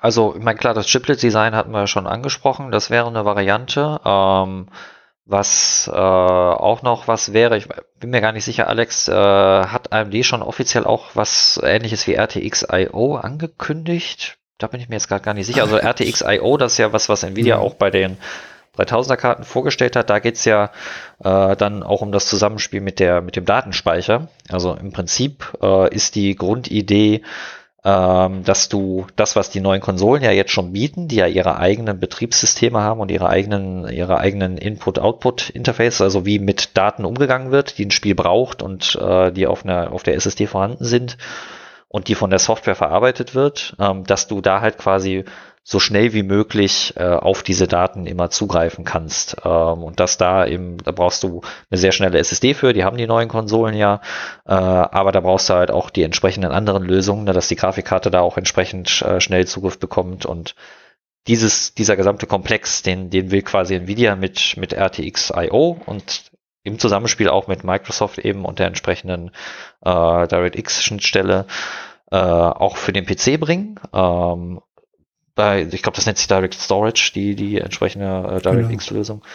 Also, ich meine, klar, das Chiplet-Design hatten wir schon angesprochen. Das wäre eine Variante. Ähm, was äh, auch noch was wäre, ich bin mir gar nicht sicher, Alex, äh, hat AMD schon offiziell auch was ähnliches wie RTX IO angekündigt? Da bin ich mir jetzt gerade gar nicht sicher. Also RTX IO, das ist ja was, was Nvidia ja. auch bei den 3000er Karten vorgestellt hat. Da geht's ja äh, dann auch um das Zusammenspiel mit der mit dem Datenspeicher. Also im Prinzip äh, ist die Grundidee, ähm, dass du das, was die neuen Konsolen ja jetzt schon bieten, die ja ihre eigenen Betriebssysteme haben und ihre eigenen, ihre eigenen Input-Output-Interface, also wie mit Daten umgegangen wird, die ein Spiel braucht und äh, die auf, einer, auf der SSD vorhanden sind und die von der Software verarbeitet wird, ähm, dass du da halt quasi so schnell wie möglich äh, auf diese Daten immer zugreifen kannst. Ähm, und dass da eben, da brauchst du eine sehr schnelle SSD für, die haben die neuen Konsolen ja, äh, aber da brauchst du halt auch die entsprechenden anderen Lösungen, ne, dass die Grafikkarte da auch entsprechend äh, schnell Zugriff bekommt und dieses, dieser gesamte Komplex, den, den will quasi Nvidia mit, mit RTX IO und im Zusammenspiel auch mit Microsoft eben und der entsprechenden äh, DirectX-Schnittstelle äh, auch für den PC bringen. Ähm, bei, ich glaube, das nennt sich Direct Storage, die, die entsprechende äh, DirectX-Lösung. Genau.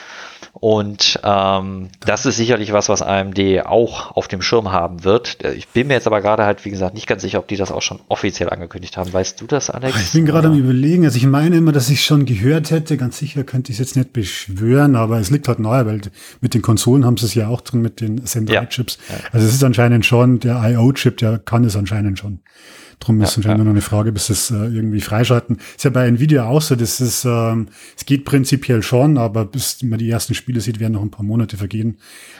Und ähm, das ist sicherlich was, was AMD auch auf dem Schirm haben wird. Ich bin mir jetzt aber gerade halt, wie gesagt, nicht ganz sicher, ob die das auch schon offiziell angekündigt haben. Weißt du das, Alex? Ich bin gerade am überlegen. Also ich meine immer, dass ich schon gehört hätte. Ganz sicher könnte ich es jetzt nicht beschwören, aber es liegt halt nahe, weil mit den Konsolen haben sie es ja auch drin mit den Sender-Chips. Ja. Also es ist anscheinend schon, der IO-Chip, der kann es anscheinend schon. Drum ist ja, ja. nur noch eine Frage, bis es äh, irgendwie freischalten. Ist ja bei Nvidia auch so, das ist, ähm, es geht prinzipiell schon, aber bis man die ersten Spiele sieht, werden noch ein paar Monate vergehen.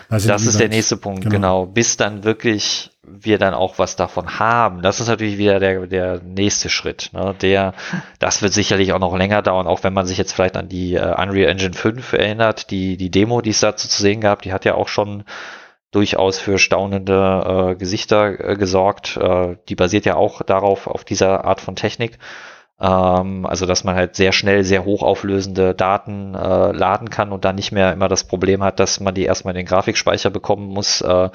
Also das ist der nächste Punkt, genau. genau. Bis dann wirklich wir dann auch was davon haben. Das ist natürlich wieder der, der nächste Schritt. Ne? Der, das wird sicherlich auch noch länger dauern, auch wenn man sich jetzt vielleicht an die äh, Unreal Engine 5 erinnert, die, die Demo, die es dazu zu sehen gab, die hat ja auch schon durchaus für staunende äh, Gesichter äh, gesorgt. Äh, die basiert ja auch darauf, auf dieser Art von Technik. Ähm, also, dass man halt sehr schnell sehr hochauflösende Daten äh, laden kann und dann nicht mehr immer das Problem hat, dass man die erstmal in den Grafikspeicher bekommen muss. Äh,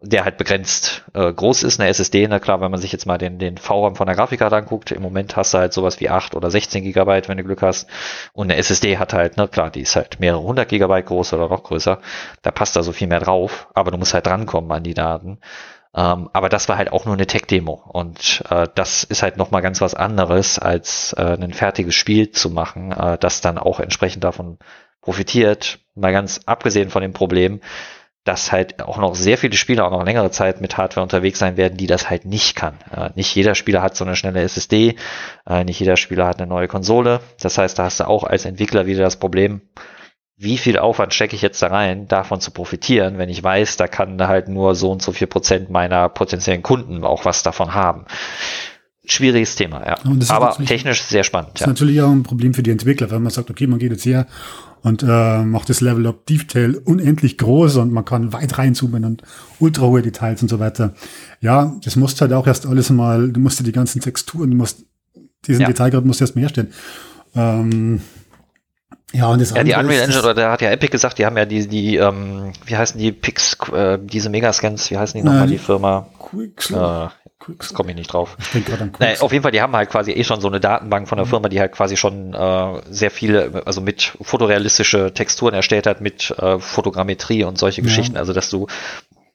der halt begrenzt äh, groß ist, eine SSD, na klar, wenn man sich jetzt mal den, den VRAM von der Grafikkarte anguckt, im Moment hast du halt sowas wie 8 oder 16 Gigabyte, wenn du Glück hast. Und eine SSD hat halt, na klar, die ist halt mehrere hundert Gigabyte groß oder noch größer. Da passt da so viel mehr drauf, aber du musst halt drankommen an die Daten. Ähm, aber das war halt auch nur eine Tech-Demo. Und äh, das ist halt nochmal ganz was anderes, als äh, ein fertiges Spiel zu machen, äh, das dann auch entsprechend davon profitiert. Mal ganz abgesehen von dem Problem, dass halt auch noch sehr viele Spieler auch noch längere Zeit mit Hardware unterwegs sein werden, die das halt nicht kann. Äh, nicht jeder Spieler hat so eine schnelle SSD, äh, nicht jeder Spieler hat eine neue Konsole. Das heißt, da hast du auch als Entwickler wieder das Problem, wie viel Aufwand stecke ich jetzt da rein, davon zu profitieren, wenn ich weiß, da kann halt nur so und so viel Prozent meiner potenziellen Kunden auch was davon haben. Schwieriges Thema, ja. Aber technisch sehr spannend. Das ist ja. natürlich auch ein Problem für die Entwickler, wenn man sagt, okay, man geht jetzt her und äh, macht das Level Up Detail unendlich groß und man kann weit reinzoomen und ultra hohe Details und so weiter. Ja, das musst halt auch erst alles mal, du musst ja die ganzen Texturen, du musst diesen ja. Detailgrad musst du erst mal herstellen. Ähm, ja, und das ja, die Unreal Engine, oder da hat ja Epic gesagt, die haben ja die, die ähm, wie heißen die Pix, äh, diese Megascans, wie heißen die nochmal, die Firma? Quicksilver. Äh, das komme ich nicht drauf. Ich naja, auf jeden Fall, die haben halt quasi eh schon so eine Datenbank von der mhm. Firma, die halt quasi schon äh, sehr viele, also mit fotorealistische Texturen erstellt hat, mit äh, Fotogrammetrie und solche ja. Geschichten. Also dass du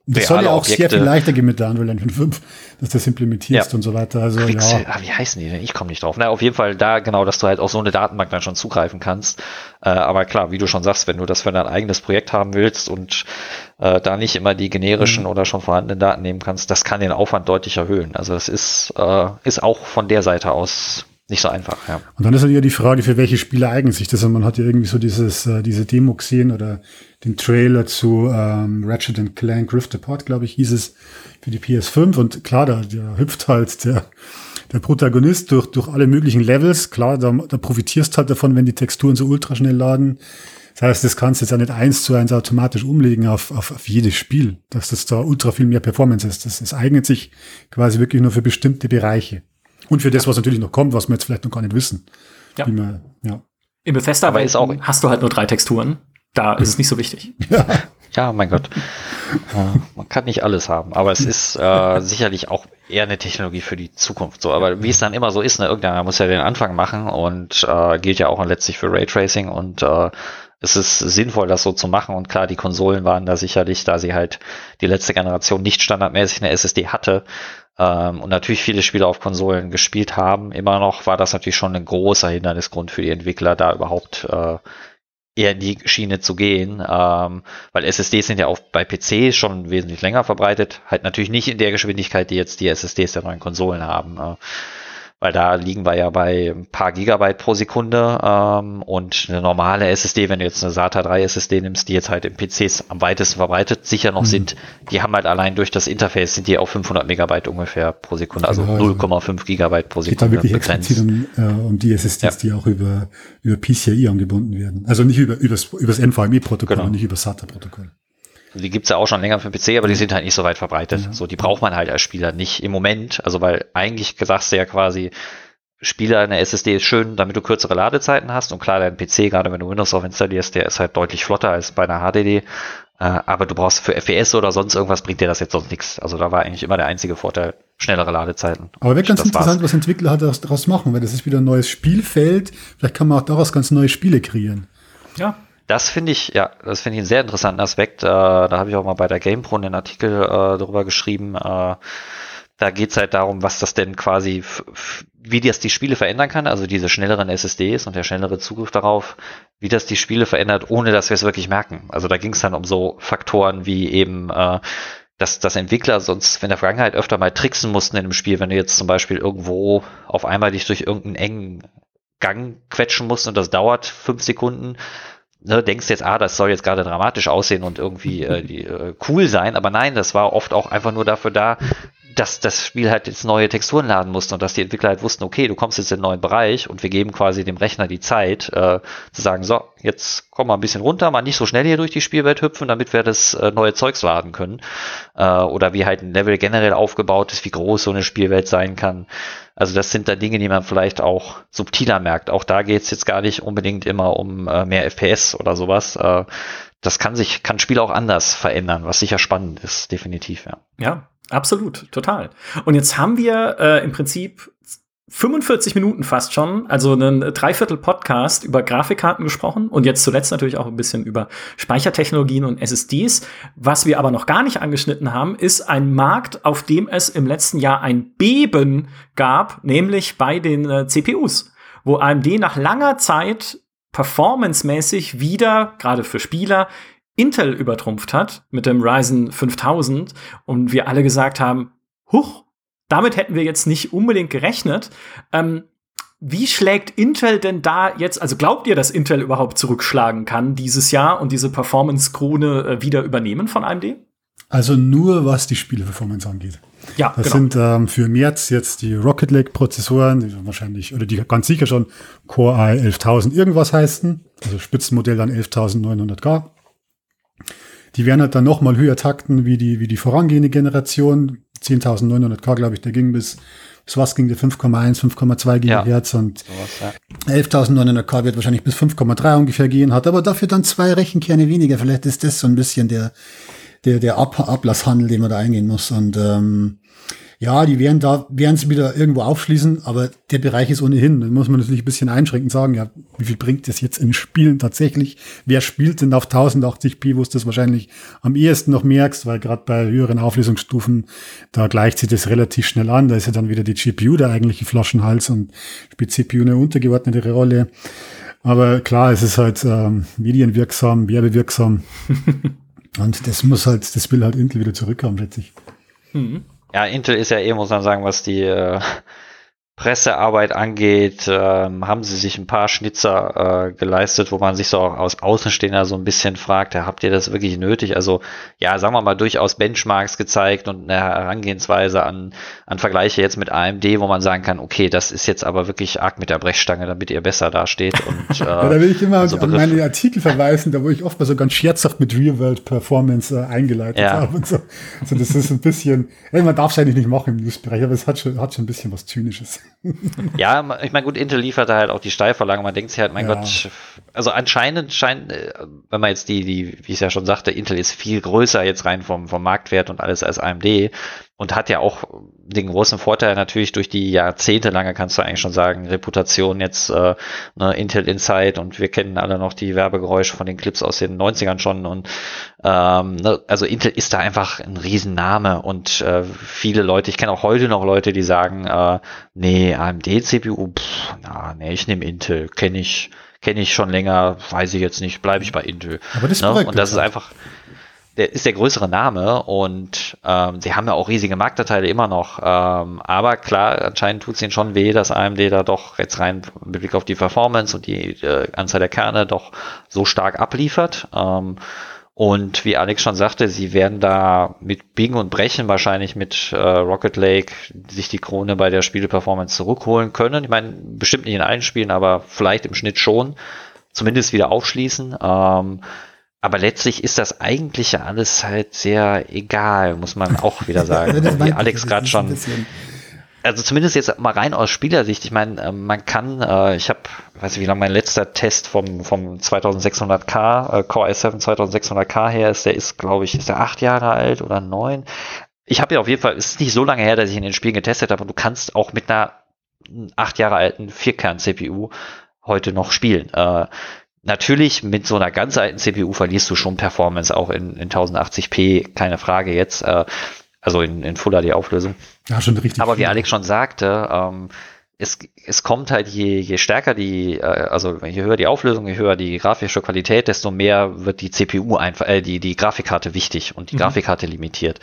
das soll ja auch Objekte. sehr viel leichter gehen mit der Unreal Engine 5, dass du das implementierst ja. und so weiter. Also, Quixel, ja. Ah, wie heißen die denn? Ich komme nicht drauf. Na, auf jeden Fall da genau, dass du halt auf so eine Datenbank dann schon zugreifen kannst. Äh, aber klar, wie du schon sagst, wenn du das für dein eigenes Projekt haben willst und äh, da nicht immer die generischen mhm. oder schon vorhandenen Daten nehmen kannst, das kann den Aufwand deutlich erhöhen. Also das ist, äh, ist auch von der Seite aus nicht so einfach, ja. Und dann ist halt ja die Frage, für welche Spiele eignen sich das? Und man hat ja irgendwie so dieses, äh, diese Demo gesehen oder den Trailer zu ähm, Ratchet Clank Rift Apart, glaube ich, hieß es für die PS5. Und klar, da, da hüpft halt der, der Protagonist durch, durch alle möglichen Levels. Klar, da, da profitierst halt davon, wenn die Texturen so ultra schnell laden. Das heißt, das kannst du jetzt auch nicht eins zu eins automatisch umlegen auf, auf, auf jedes Spiel, dass das da ultra viel mehr Performance ist. Das, das eignet sich quasi wirklich nur für bestimmte Bereiche. Und für das, was natürlich noch kommt, was wir jetzt vielleicht noch gar nicht wissen. Ja. Man, ja. Im Bethesda Aber ist auch- hast du halt nur drei Texturen. Da ist es nicht so wichtig. Ja, mein Gott. Äh, man kann nicht alles haben, aber es ist äh, sicherlich auch eher eine Technologie für die Zukunft. So, aber wie es dann immer so ist, ne, irgendeiner muss ja den Anfang machen und äh, gilt ja auch letztlich für Raytracing und äh, es ist sinnvoll, das so zu machen. Und klar, die Konsolen waren da sicherlich, da sie halt die letzte Generation nicht standardmäßig eine SSD hatte ähm, und natürlich viele Spiele auf Konsolen gespielt haben, immer noch war das natürlich schon ein großer Hindernisgrund für die Entwickler, da überhaupt äh, eher in die Schiene zu gehen, ähm, weil SSDs sind ja auch bei PC schon wesentlich länger verbreitet, halt natürlich nicht in der Geschwindigkeit, die jetzt die SSDs der neuen Konsolen haben. Äh, weil da liegen wir ja bei ein paar Gigabyte pro Sekunde ähm, und eine normale SSD, wenn du jetzt eine SATA 3 SSD nimmst, die jetzt halt in PCs am weitesten verbreitet sicher noch Mhm. sind, die haben halt allein durch das Interface sind die auf 500 Megabyte ungefähr pro Sekunde, also Genau, also 0,5 Gigabyte pro Es geht da Sekunde wirklich explizit um, äh, um die SSDs, Ja. die auch über, über PCIe angebunden werden. Also nicht über, übers, übers NVMe-Protokoll Genau. und nicht über SATA-Protokoll. Die gibt's ja auch schon länger für den PC, aber die sind halt nicht so weit verbreitet. So, die braucht man halt als Spieler nicht im Moment. Also, weil eigentlich sagst du ja quasi, Spieler eine SSD ist schön, damit du kürzere Ladezeiten hast. Und klar, dein PC, gerade wenn du Windows drauf installierst, der ist halt deutlich flotter als bei einer HDD. Äh, aber du brauchst für FPS oder sonst irgendwas bringt dir das jetzt sonst nichts. Also da war eigentlich immer der einzige Vorteil, schnellere Ladezeiten. Aber wäre ganz Das war's. interessant, was Entwickler halt daraus- daraus machen, weil das ist wieder ein neues Spielfeld. Vielleicht kann man auch daraus ganz neue Spiele kreieren. Ja. Das finde ich, ja, das finde ich einen sehr interessanten Aspekt. Äh, da habe ich auch mal bei der GamePro einen Artikel äh, darüber geschrieben. Äh, da geht's halt darum, was das denn quasi, wie das die Spiele verändern kann, also diese schnelleren SSDs und der schnellere Zugriff darauf, wie das die Spiele verändert, ohne dass wir es wirklich merken. Also da ging's dann um so Faktoren wie eben, äh, dass, dass Entwickler sonst in der Vergangenheit öfter mal tricksen mussten in einem Spiel, wenn du jetzt zum Beispiel irgendwo auf einmal dich durch irgendeinen engen Gang quetschen musst und das dauert fünf Sekunden, ne, denkst jetzt, ah, das soll jetzt gerade dramatisch aussehen und irgendwie äh, die, äh, cool sein, aber nein, das war oft auch einfach nur dafür da, dass das Spiel halt jetzt neue Texturen laden musste und dass die Entwickler halt wussten, okay, du kommst jetzt in einen neuen Bereich und wir geben quasi dem Rechner die Zeit, äh, zu sagen, so, jetzt komm mal ein bisschen runter, mal nicht so schnell hier durch die Spielwelt hüpfen, damit wir das äh, neue Zeugs laden können. Äh, oder wie halt ein Level generell aufgebaut ist, wie groß so eine Spielwelt sein kann. Also das sind da Dinge, die man vielleicht auch subtiler merkt. Auch da geht's jetzt gar nicht unbedingt immer um äh, mehr FPS oder sowas. Äh, das kann sich, kann Spiel auch anders verändern, was sicher spannend ist, definitiv, ja. Ja, absolut, total. Und jetzt haben wir äh, im Prinzip 45 Minuten fast schon, also einen Dreiviertel Podcast über Grafikkarten gesprochen und jetzt zuletzt natürlich auch ein bisschen über Speichertechnologien und SSDs. Was wir aber noch gar nicht angeschnitten haben, ist ein Markt, auf dem es im letzten Jahr ein Beben gab, nämlich bei den äh, CPUs, wo AMD nach langer Zeit performancemäßig wieder, gerade für Spieler, Intel übertrumpft hat mit dem Ryzen 5000 und wir alle gesagt haben, huch, damit hätten wir jetzt nicht unbedingt gerechnet. Ähm, wie schlägt Intel denn da jetzt, also glaubt ihr, dass Intel überhaupt zurückschlagen kann dieses Jahr und diese Performance-Krone äh, wieder übernehmen von AMD? Also nur was die Spieleperformance angeht. Ja, Das genau. sind ähm, für März jetzt die Rocket Lake Prozessoren, die wahrscheinlich, oder die ganz sicher schon Core i 11000 irgendwas heißen. Also Spitzenmodell dann 11900K. Die werden halt dann noch mal höher takten wie die, wie die vorangehende Generation. 10.900K, glaube ich, der ging bis, bis was ging der 5,1, 5,2 Ja. Gigahertz und Sowas, ja. 11.900K wird wahrscheinlich bis 5,3 ungefähr gehen, hat aber dafür dann zwei Rechenkerne weniger. Vielleicht ist das so ein bisschen der, der, der Ab Ablasshandel, den man da eingehen muss. Und ähm, ja, die werden da, werden sie wieder irgendwo aufschließen, aber der Bereich ist ohnehin. Da muss man natürlich ein bisschen einschränken und sagen, ja, wie viel bringt das jetzt in Spielen tatsächlich? Wer spielt denn auf 1080p, wo du das wahrscheinlich am ehesten noch merkst, weil gerade bei höheren Auflösungsstufen, da gleicht sich das relativ schnell an. Da ist ja dann wieder die GPU der eigentliche Flaschenhals und spielt CPU eine untergeordnete Rolle. Aber klar, es ist halt ähm, medienwirksam, werbewirksam. und das muss halt, das will halt Intel wieder zurückhaben, schätze ich. Mhm. Ja, Intel ist ja eh, muss man sagen, was die äh, Pressearbeit angeht, ähm, haben sie sich ein paar Schnitzer äh, geleistet, wo man sich so auch aus Außenstehender so ein bisschen fragt, ja, habt ihr das wirklich nötig? Also ja, sagen wir mal, durchaus Benchmarks gezeigt und eine Herangehensweise an, an Vergleiche jetzt mit AMD, wo man sagen kann, okay, das ist jetzt aber wirklich arg mit der Brechstange, damit ihr besser dasteht. Und, äh, ja, da will ich immer so an meine Artikel verweisen, da wo ich oft mal so ganz scherzhaft mit Real-World-Performance äh, eingeleitet ja. habe und so. Also das ist ein bisschen, ey, man darf es eigentlich nicht machen im Newsbereich, aber es hat schon, hat schon ein bisschen was Zynisches ja, ich meine, gut, Intel liefert da halt auch die Steilvorlage. Man denkt sich halt, mein ja. Gott, also anscheinend scheint, äh, wenn man jetzt die, die, wie ich ja schon sagte, Intel ist viel größer jetzt rein vom, vom Marktwert und alles als AMD und hat ja auch den großen Vorteil natürlich durch die jahrzehntelange, kannst du eigentlich schon sagen, Reputation jetzt äh, ne, Intel Insight und wir kennen alle noch die Werbegeräusche von den Clips aus den 90ern schon und ähm, ne, also Intel ist da einfach ein Riesenname und äh, viele Leute, ich kenne auch heute noch Leute, die sagen, äh, nee, AMD CPU, pff, na, nee, ich nehme Intel, kenne ich, kenne ich schon länger, weiß ich jetzt nicht, bleibe ich bei Intel. Aber das ne? Und das ist einfach der ist der größere Name und ähm, sie haben ja auch riesige Marktanteile immer noch. Ähm, aber klar, anscheinend tut es ihnen schon weh, dass AMD da doch jetzt rein mit Blick auf die Performance und die äh, Anzahl der Kerne doch so stark abliefert. Ähm, und wie Alex schon sagte, sie werden da mit Bing und Brechen wahrscheinlich mit äh, Rocket Lake sich die Krone bei der Spieleperformance zurückholen können. Ich meine, bestimmt nicht in allen Spielen, aber vielleicht im Schnitt schon. Zumindest wieder aufschließen. Ähm, aber letztlich ist das eigentlich ja alles halt sehr egal, muss man auch wieder sagen. Wie Alex gerade schon. Also zumindest jetzt mal rein aus Spielersicht. Ich meine, ähm, man kann, äh, ich habe, weiß nicht, wie lange mein letzter Test vom vom 2600K äh, Core i7 2600K her ist. Der ist, glaube ich, ist der acht Jahre alt oder neun. Ich habe ja auf jeden Fall, es ist nicht so lange her, dass ich in den Spielen getestet habe. Und du kannst auch mit einer acht Jahre alten Vierkern-CPU heute noch spielen. Äh, Natürlich mit so einer ganz alten CPU verlierst du schon Performance auch in, in 1080p, keine Frage jetzt, äh, also in, in Full HD Auflösung. Ja, schon richtig. Aber wie Alex schon sagte, ähm, es, es kommt halt je, je stärker die, äh, also je höher die Auflösung, je höher die grafische Qualität, desto mehr wird die CPU einfach, äh, die, die Grafikkarte wichtig und die mhm. Grafikkarte limitiert.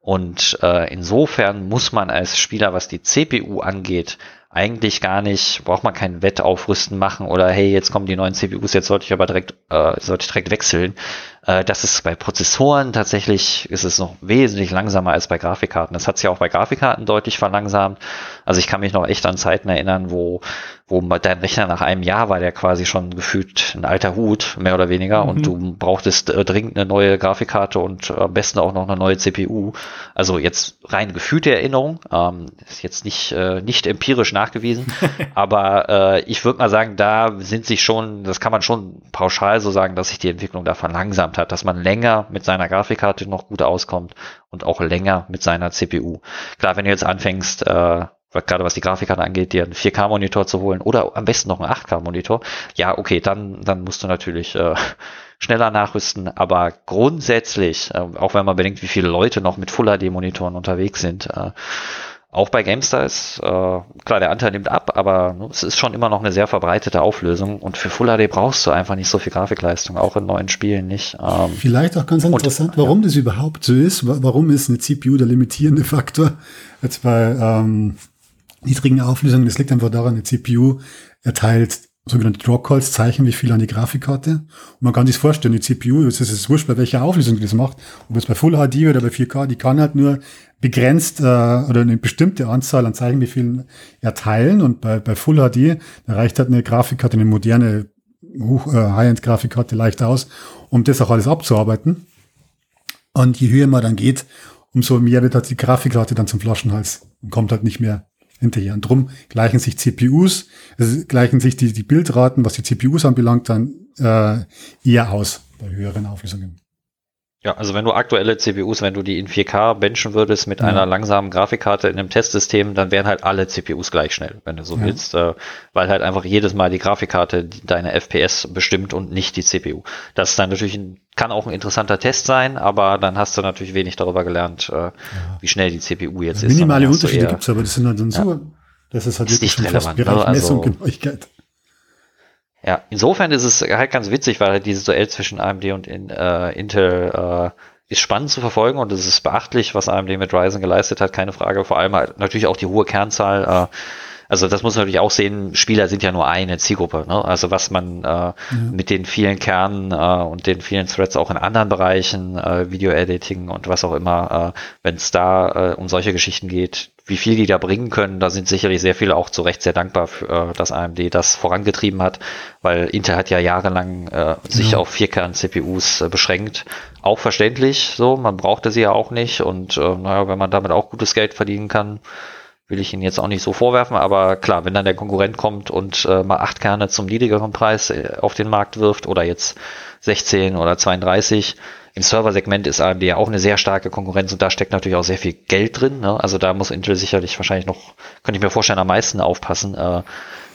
Und äh, insofern muss man als Spieler, was die CPU angeht, eigentlich gar nicht, braucht man kein Wettaufrüsten machen oder hey, jetzt kommen die neuen CPUs, jetzt sollte ich aber direkt, äh, sollte ich direkt wechseln. Äh, das ist bei Prozessoren tatsächlich, ist es noch wesentlich langsamer als bei Grafikkarten. Das hat sich auch bei Grafikkarten deutlich verlangsamt. Also ich kann mich noch echt an Zeiten erinnern, wo, wo dein Rechner nach einem Jahr war der quasi schon gefühlt ein alter Hut, mehr oder weniger, mhm. und du brauchtest äh, dringend eine neue Grafikkarte und am besten auch noch eine neue CPU. Also jetzt rein gefühlte Erinnerung, ähm, ist jetzt nicht, äh, nicht empirisch nachgewiesen, aber ich würde mal sagen, da sind sich schon, das kann man schon pauschal so sagen, dass sich die Entwicklung da verlangsamt hat, dass man länger mit seiner Grafikkarte noch gut auskommt und auch länger mit seiner CPU. Klar, wenn du jetzt anfängst, äh, gerade was die Grafikkarte angeht, dir einen 4K-Monitor zu holen oder am besten noch einen 8K-Monitor, ja, okay, dann, dann musst du natürlich äh, schneller nachrüsten, aber grundsätzlich, äh, auch wenn man bedenkt, wie viele Leute noch mit Full-HD-Monitoren unterwegs sind, äh, auch bei GameStar ist, äh, klar, der Anteil nimmt ab, aber ne, es ist schon immer noch eine sehr verbreitete Auflösung und für Full HD brauchst du einfach nicht so viel Grafikleistung, auch in neuen Spielen nicht. Ähm, Vielleicht auch ganz interessant, und, warum ja. das überhaupt so ist. Warum ist eine CPU der limitierende Faktor? Jetzt bei ähm, niedrigen Auflösungen, das liegt einfach daran, eine CPU erteilt sogenannte Drawcalls zeichnen, wie viel an die Grafikkarte. Und man kann sich vorstellen, die CPU, es ist wurscht, bei welcher Auflösung die das macht, ob es bei Full HD oder bei 4K, die kann halt nur begrenzt äh, oder eine bestimmte Anzahl an Zeichenbefehlen erteilen. Und bei, bei Full HD, da reicht halt eine Grafikkarte, eine moderne Hoch, äh, High-End-Grafikkarte leicht aus, um das auch alles abzuarbeiten. Und je höher man dann geht, umso mehr wird halt die Grafikkarte dann zum Flaschenhals und kommt halt nicht mehr hinterher. Und drum gleichen sich CPUs, also gleichen sich die, die Bildraten, was die CPUs anbelangt, dann äh, eher aus bei höheren Auflösungen. Ja, also wenn du aktuelle CPUs, wenn du die in 4K benchen würdest mit ja. einer langsamen Grafikkarte in einem Testsystem, dann wären halt alle CPUs gleich schnell, wenn du so ja. willst, äh, weil halt einfach jedes Mal die Grafikkarte deine FPS bestimmt und nicht die CPU. Das ist dann natürlich ein, kann auch ein interessanter Test sein, aber dann hast du natürlich wenig darüber gelernt, äh, ja. wie schnell die CPU jetzt ist. Minimale Unterschiede gibt's aber das sind halt dann so, das ist halt ist wirklich nicht relevant, Bereich ne? Messung also, Genauigkeit. Ja, insofern ist es halt ganz witzig, weil halt dieses Duell zwischen AMD und in, äh, Intel äh, ist spannend zu verfolgen und es ist beachtlich, was AMD mit Ryzen geleistet hat, keine Frage. Vor allem halt natürlich auch die hohe Kernzahl. Äh, also das muss man natürlich auch sehen, Spieler sind ja nur eine Zielgruppe. Ne? Also was man äh, ja. mit den vielen Kernen äh, und den vielen Threads auch in anderen Bereichen, äh, Video-Editing und was auch immer, äh, wenn es da äh, um solche Geschichten geht, wie viel die da bringen können, da sind sicherlich sehr viele auch zu Recht sehr dankbar, für, äh, dass AMD das vorangetrieben hat, weil Intel hat ja jahrelang äh, sich ja. auf Vierkern-CPUs äh, beschränkt. Auch verständlich, so, man brauchte sie ja auch nicht und äh, naja, wenn man damit auch gutes Geld verdienen kann, will ich ihn jetzt auch nicht so vorwerfen, aber klar, wenn dann der Konkurrent kommt und äh, mal acht Kerne zum niedrigeren Preis äh, auf den Markt wirft oder jetzt 16 oder 32, im Serversegment ist AMD ja auch eine sehr starke Konkurrenz und da steckt natürlich auch sehr viel Geld drin. Ne? Also da muss Intel sicherlich wahrscheinlich noch, könnte ich mir vorstellen, am meisten aufpassen, äh,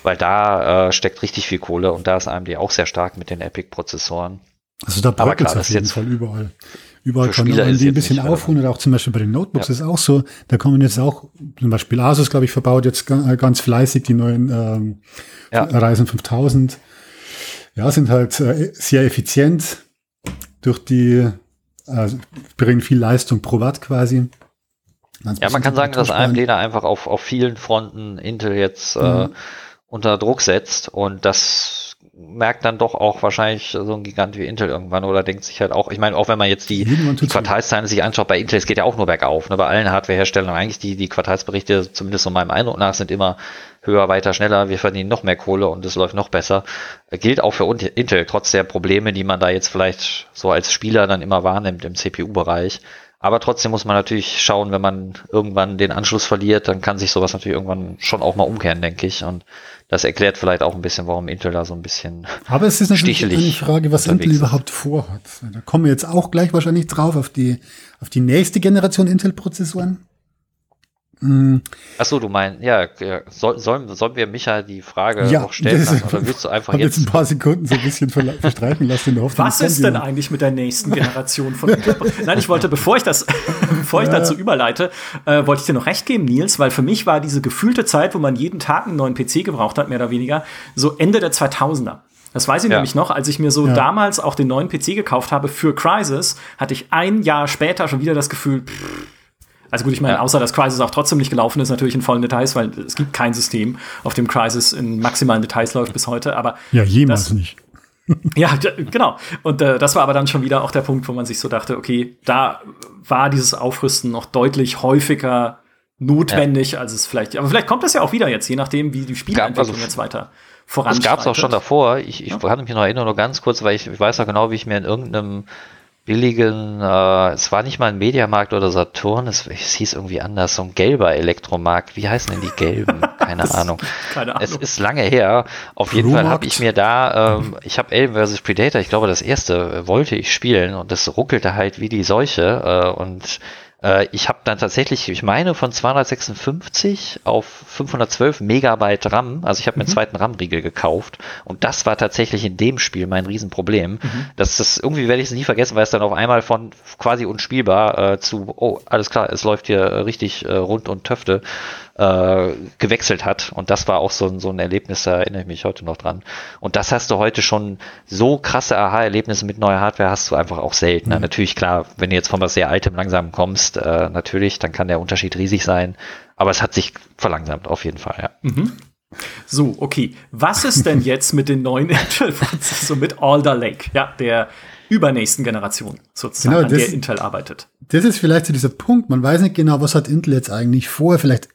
weil da äh, steckt richtig viel Kohle und da ist AMD auch sehr stark mit den Epic-Prozessoren. Also da bröckelt es auf jeden Fall überall. Überall kann man die ein bisschen aufholen oder auch zum Beispiel bei den Notebooks ja. ist auch so, da kommen jetzt auch, zum Beispiel Asus, glaube ich, verbaut jetzt ganz fleißig die neuen ähm, ja. Ryzen 5000. Ja, sind halt äh, sehr effizient durch die, äh, bringen viel Leistung pro Watt quasi. ja, man kann sagen, dass AMD da einfach auf, auf vielen Fronten Intel jetzt äh, mhm. unter Druck setzt und das merkt dann doch auch wahrscheinlich so ein Gigant wie Intel irgendwann oder denkt sich halt auch, ich meine, auch wenn man jetzt die, die Quartalszahlen sich anschaut, bei Intel, es geht ja auch nur bergauf, ne, bei allen Hardwareherstellern eigentlich die, die Quartalsberichte, zumindest so meinem Eindruck nach, sind immer höher, weiter, schneller, wir verdienen noch mehr Kohle und es läuft noch besser. Gilt auch für Intel, trotz der Probleme, die man da jetzt vielleicht so als Spieler dann immer wahrnimmt im CPU-Bereich. Aber trotzdem muss man natürlich schauen, wenn man irgendwann den Anschluss verliert, dann kann sich sowas natürlich irgendwann schon auch mal umkehren, denke ich. Und das erklärt vielleicht auch ein bisschen, warum Intel da so ein bisschen Aber es ist natürlich eine Frage, was Intel überhaupt vorhat. Da kommen wir jetzt auch gleich wahrscheinlich drauf auf die, auf die nächste Generation Intel-Prozessoren. Mhm. Achso, du meinst, ja, soll, sollen, sollen wir Micha die Frage ja, auch stellen lassen, oder willst du einfach jetzt, jetzt ein paar Sekunden so ein bisschen verstreichen lassen in der Hoffnung, Was ist denn eigentlich mit der nächsten Generation von Nein, ich wollte, bevor ich das, bevor ich ja. dazu überleite, äh, wollte ich dir noch recht geben, Nils, weil für mich war diese gefühlte Zeit, wo man jeden Tag einen neuen PC gebraucht hat, mehr oder weniger, so Ende der 2000er. Das weiß ich ja. nämlich noch, als ich mir so ja. damals auch den neuen PC gekauft habe für Crisis, hatte ich ein Jahr später schon wieder das Gefühl, pff, also gut, ich meine, außer dass Crisis auch trotzdem nicht gelaufen ist, natürlich in vollen Details, weil es gibt kein System, auf dem Crisis in maximalen Details läuft bis heute. Aber ja, jemals das, nicht. ja, genau. Und äh, das war aber dann schon wieder auch der Punkt, wo man sich so dachte, okay, da war dieses Aufrüsten noch deutlich häufiger notwendig, ja. als es vielleicht. Aber vielleicht kommt das ja auch wieder jetzt, je nachdem, wie die Spielentwicklung also, jetzt weiter voranschreitet. Das gab es auch schon davor. Ich, ich ja. kann mich noch erinnern, nur ganz kurz, weil ich, ich weiß noch genau, wie ich mir in irgendeinem billigen, äh, es war nicht mal ein Mediamarkt oder Saturn, es, es, hieß irgendwie anders, so ein gelber Elektromarkt. Wie heißen denn die gelben? Keine Ahnung. Keine Ahnung. Es ist lange her. Auf jeden Fall habe ich mir da, ähm, ich habe Alien vs. Predator, ich glaube das erste, wollte ich spielen und das ruckelte halt wie die Seuche äh, und äh, ich habe dann tatsächlich, ich meine, von 256 auf 512 Megabyte RAM, also ich habe mir einen mhm. zweiten RAM-Riegel gekauft und das war tatsächlich in dem Spiel mein Riesenproblem. Mhm. Das ist irgendwie werde ich es nie vergessen, weil es dann auf einmal von quasi unspielbar äh, zu, oh, alles klar, es läuft hier richtig äh, rund und Töfte äh, gewechselt hat. Und das war auch so, so ein Erlebnis, da erinnere ich mich heute noch dran. Und das hast du heute schon, so krasse Aha-Erlebnisse mit neuer Hardware hast du einfach auch selten. Mhm. Natürlich, klar, wenn du jetzt von was sehr Altem langsam kommst, äh, natürlich, dann kann der Unterschied riesig sein. Aber es hat sich verlangsamt, auf jeden Fall, ja. Mhm. So, okay. Was ist denn jetzt mit den neuen Intel-Prozessen, mit Alder Lake? Ja, der übernächsten Generation sozusagen, genau, das, an der Intel arbeitet. Das ist vielleicht so dieser Punkt. Man weiß nicht genau, was hat Intel jetzt eigentlich vor. Vielleicht,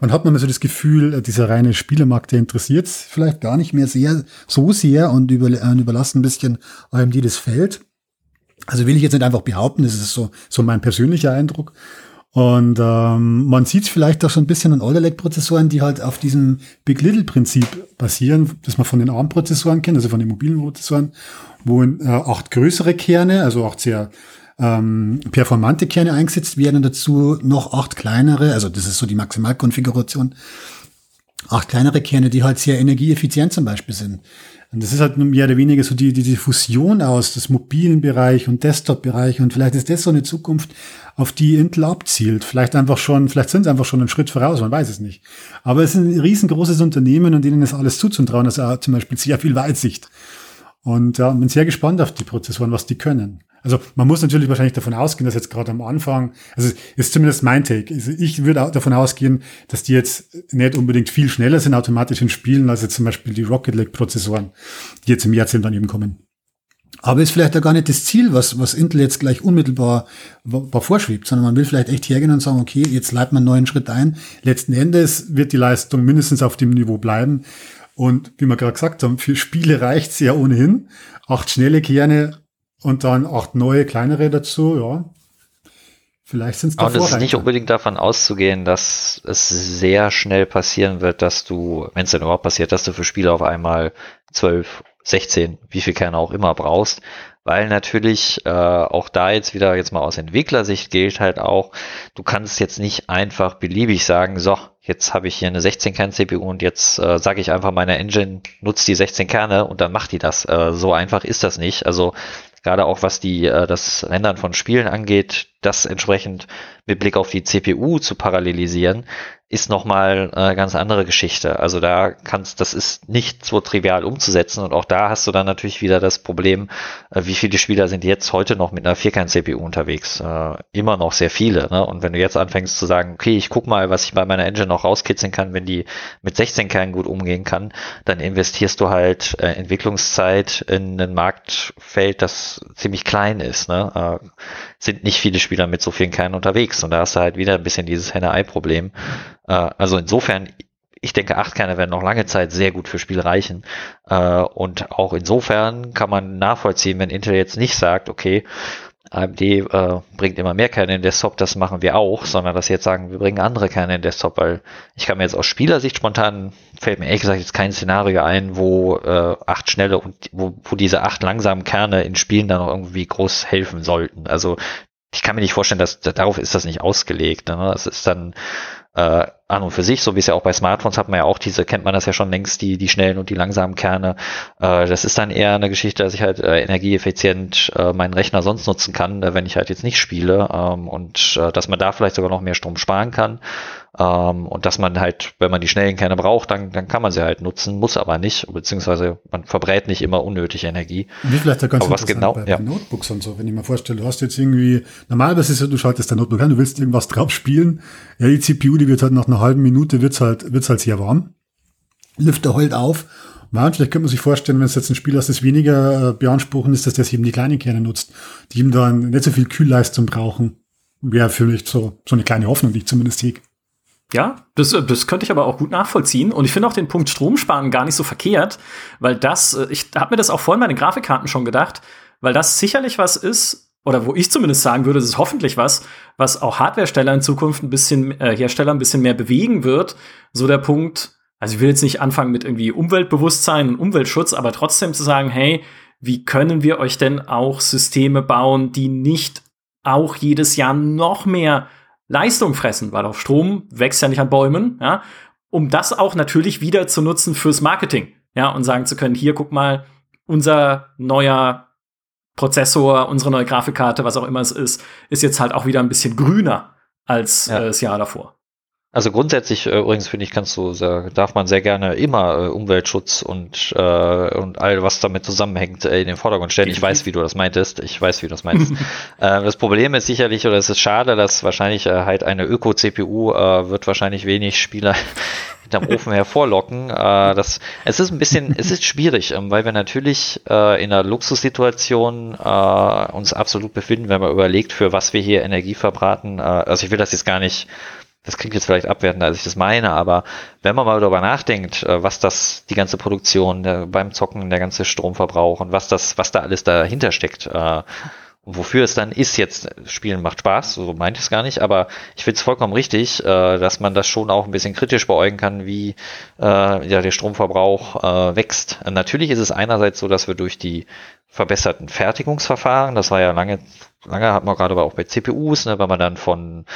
man hat manchmal so das Gefühl, äh, dieser reine Spielermarkt, der interessiert es vielleicht gar nicht mehr sehr, so sehr und über, äh, überlassen ein bisschen AMD das Feld. Also will ich jetzt nicht einfach behaupten, das ist so, so mein persönlicher Eindruck. Und ähm, man sieht es vielleicht auch so ein bisschen an Alder Lake Prozessoren, die halt auf diesem Big Little Prinzip basieren, das man von den ARM Prozessoren kennt, also von den mobilen Prozessoren wo äh, acht größere Kerne, also acht sehr ähm, performante Kerne eingesetzt werden, dazu noch acht kleinere, also das ist so die Maximalkonfiguration, acht kleinere Kerne, die halt sehr energieeffizient zum Beispiel sind. Und das ist halt mehr oder weniger so die, die, die aus des mobilen Bereich und Desktop-Bereich. Und vielleicht ist das so eine Zukunft, auf die Intel abzielt. Vielleicht einfach schon, vielleicht sind sie einfach schon einen Schritt voraus, man weiß es nicht. Aber es ist ein riesengroßes Unternehmen und denen ist alles zuzutrauen. Das ist zum Beispiel sehr viel Weitsicht. Und ja, bin sehr gespannt auf die Prozessoren, was die können. Also man muss natürlich wahrscheinlich davon ausgehen, dass jetzt gerade am Anfang, also ist zumindest mein Take, also ich würde auch davon ausgehen, dass die jetzt nicht unbedingt viel schneller sind automatisch in Spielen, als jetzt zum Beispiel die Rocket League Prozessoren, die jetzt im Jahrzehnt dann eben kommen. Aber ist vielleicht auch gar nicht das Ziel, was, was Intel jetzt gleich unmittelbar vorschwebt, sondern man will vielleicht echt hergehen und sagen, okay, jetzt leitet man einen neuen Schritt ein. Letzten Endes wird die Leistung mindestens auf dem Niveau bleiben. Und wie wir gerade gesagt haben, für Spiele reicht's ja ohnehin. Acht schnelle Kerne und dann acht neue, kleinere dazu, ja. Vielleicht sind es Und es ist nicht unbedingt davon auszugehen, dass es sehr schnell passieren wird, dass du, wenn es denn überhaupt passiert, dass du für Spiele auf einmal zwölf 16, wie viel Kerne auch immer brauchst, weil natürlich äh, auch da jetzt wieder jetzt mal aus Entwicklersicht gilt halt auch, du kannst jetzt nicht einfach beliebig sagen, so, jetzt habe ich hier eine 16 Kern CPU und jetzt äh, sage ich einfach meiner Engine nutzt die 16 Kerne und dann macht die das. Äh, so einfach ist das nicht. Also gerade auch was die äh, das Rendern von Spielen angeht, das entsprechend mit Blick auf die CPU zu parallelisieren, ist nochmal eine ganz andere Geschichte. Also da kannst, das ist nicht so trivial umzusetzen und auch da hast du dann natürlich wieder das Problem, äh, wie viele Spieler sind jetzt heute noch mit einer Vierkern-CPU unterwegs? Äh, immer noch sehr viele. Ne? Und wenn du jetzt anfängst zu sagen, okay, ich guck mal, was ich bei meiner Engine noch rauskitzeln kann, wenn die mit 16 Kernen gut umgehen kann, dann investierst du halt äh, Entwicklungszeit in ein Marktfeld, das ziemlich klein ist. Ne? Sind nicht viele Spieler mit so vielen Kernen unterwegs und da hast du halt wieder ein bisschen dieses Henne-Ei-Problem. Äh, also insofern, ich denke, acht Kerne werden noch lange Zeit sehr gut für Spiel reichen. Äh, und auch insofern kann man nachvollziehen, wenn Intel jetzt nicht sagt, okay, AMD äh, bringt immer mehr Kerne in Desktop, das machen wir auch, sondern dass sie jetzt sagen, wir bringen andere Kerne in Desktop, weil ich kann mir jetzt aus Spielersicht spontan, fällt mir ehrlich gesagt jetzt kein Szenario ein, wo äh, acht schnelle und wo, wo diese acht langsamen Kerne in Spielen dann noch irgendwie groß helfen sollten. Also ich kann mir nicht vorstellen, dass darauf ist das nicht ausgelegt. Ne? Das ist dann äh, an und für sich, so wie es ja auch bei Smartphones hat man ja auch diese, kennt man das ja schon längst, die, die schnellen und die langsamen Kerne. Äh, das ist dann eher eine Geschichte, dass ich halt äh, energieeffizient äh, meinen Rechner sonst nutzen kann, äh, wenn ich halt jetzt nicht spiele ähm, und äh, dass man da vielleicht sogar noch mehr Strom sparen kann. Ähm, und dass man halt, wenn man die schnellen Kerne braucht, dann, dann kann man sie halt nutzen, muss aber nicht, beziehungsweise man verbrät nicht immer unnötig Energie. Wie vielleicht da ganz aber was genau, bei, ja. bei Notebooks und so, wenn ich mir vorstelle, du hast jetzt irgendwie, normalerweise ist es so, du schaltest dein Notebook an, du willst irgendwas drauf spielen, ja, die CPU, die wird halt nach einer halben Minute wird's halt, wird's halt sehr warm, lüfter heult auf ja, vielleicht könnte man sich vorstellen, wenn es jetzt ein Spiel ist, das weniger äh, beanspruchen ist, dass der eben die kleinen Kerne nutzt, die ihm dann nicht so viel Kühlleistung brauchen. Wäre für mich so, so eine kleine Hoffnung, die ich zumindest hege. Ja, das, äh, das könnte ich aber auch gut nachvollziehen. Und ich finde auch den Punkt Stromsparen gar nicht so verkehrt, weil das, äh, ich habe mir das auch vorhin bei den Grafikkarten schon gedacht, weil das sicherlich was ist, oder wo ich zumindest sagen würde, das ist hoffentlich was, was auch Hardwaresteller in Zukunft ein bisschen, äh, Hersteller ein bisschen mehr bewegen wird. So der Punkt, also ich will jetzt nicht anfangen mit irgendwie Umweltbewusstsein und Umweltschutz, aber trotzdem zu sagen, hey, wie können wir euch denn auch Systeme bauen, die nicht auch jedes Jahr noch mehr Leistung fressen, weil auch Strom wächst ja nicht an Bäumen, ja, um das auch natürlich wieder zu nutzen fürs Marketing, ja, und sagen zu können, hier guck mal, unser neuer Prozessor, unsere neue Grafikkarte, was auch immer es ist, ist jetzt halt auch wieder ein bisschen grüner als ja. äh, das Jahr davor. Also grundsätzlich äh, übrigens finde ich, kannst du, darf man sehr gerne immer äh, Umweltschutz und äh, und all was damit zusammenhängt äh, in den Vordergrund stellen. Ich weiß, wie du das meintest. Ich weiß, wie du das meinst. äh, das Problem ist sicherlich, oder es ist schade, dass wahrscheinlich äh, halt eine Öko-CPU wird wahrscheinlich wenig Spieler hinterm Ofen hervorlocken. Das, es ist ein bisschen, es ist schwierig, ähm, weil wir natürlich in einer Luxussituation uns absolut befinden, wenn man überlegt, für was wir hier Energie verbraten. Also ich will das jetzt gar nicht das klingt jetzt vielleicht abwertender, als ich das meine, aber wenn man mal darüber nachdenkt, äh, was das, die ganze Produktion der, beim Zocken, der ganze Stromverbrauch und was das, was da alles dahinter steckt, äh, und wofür es dann ist jetzt, Spielen macht Spaß, so meint ich es gar nicht, aber ich finde es vollkommen richtig, äh, dass man das schon auch ein bisschen kritisch beäugen kann, wie äh, ja, der Stromverbrauch äh, wächst. natürlich ist es einerseits so, dass wir durch die verbesserten Fertigungsverfahren, das war ja lange, lange hat man gerade auch bei CPUs, ne, wenn man dann von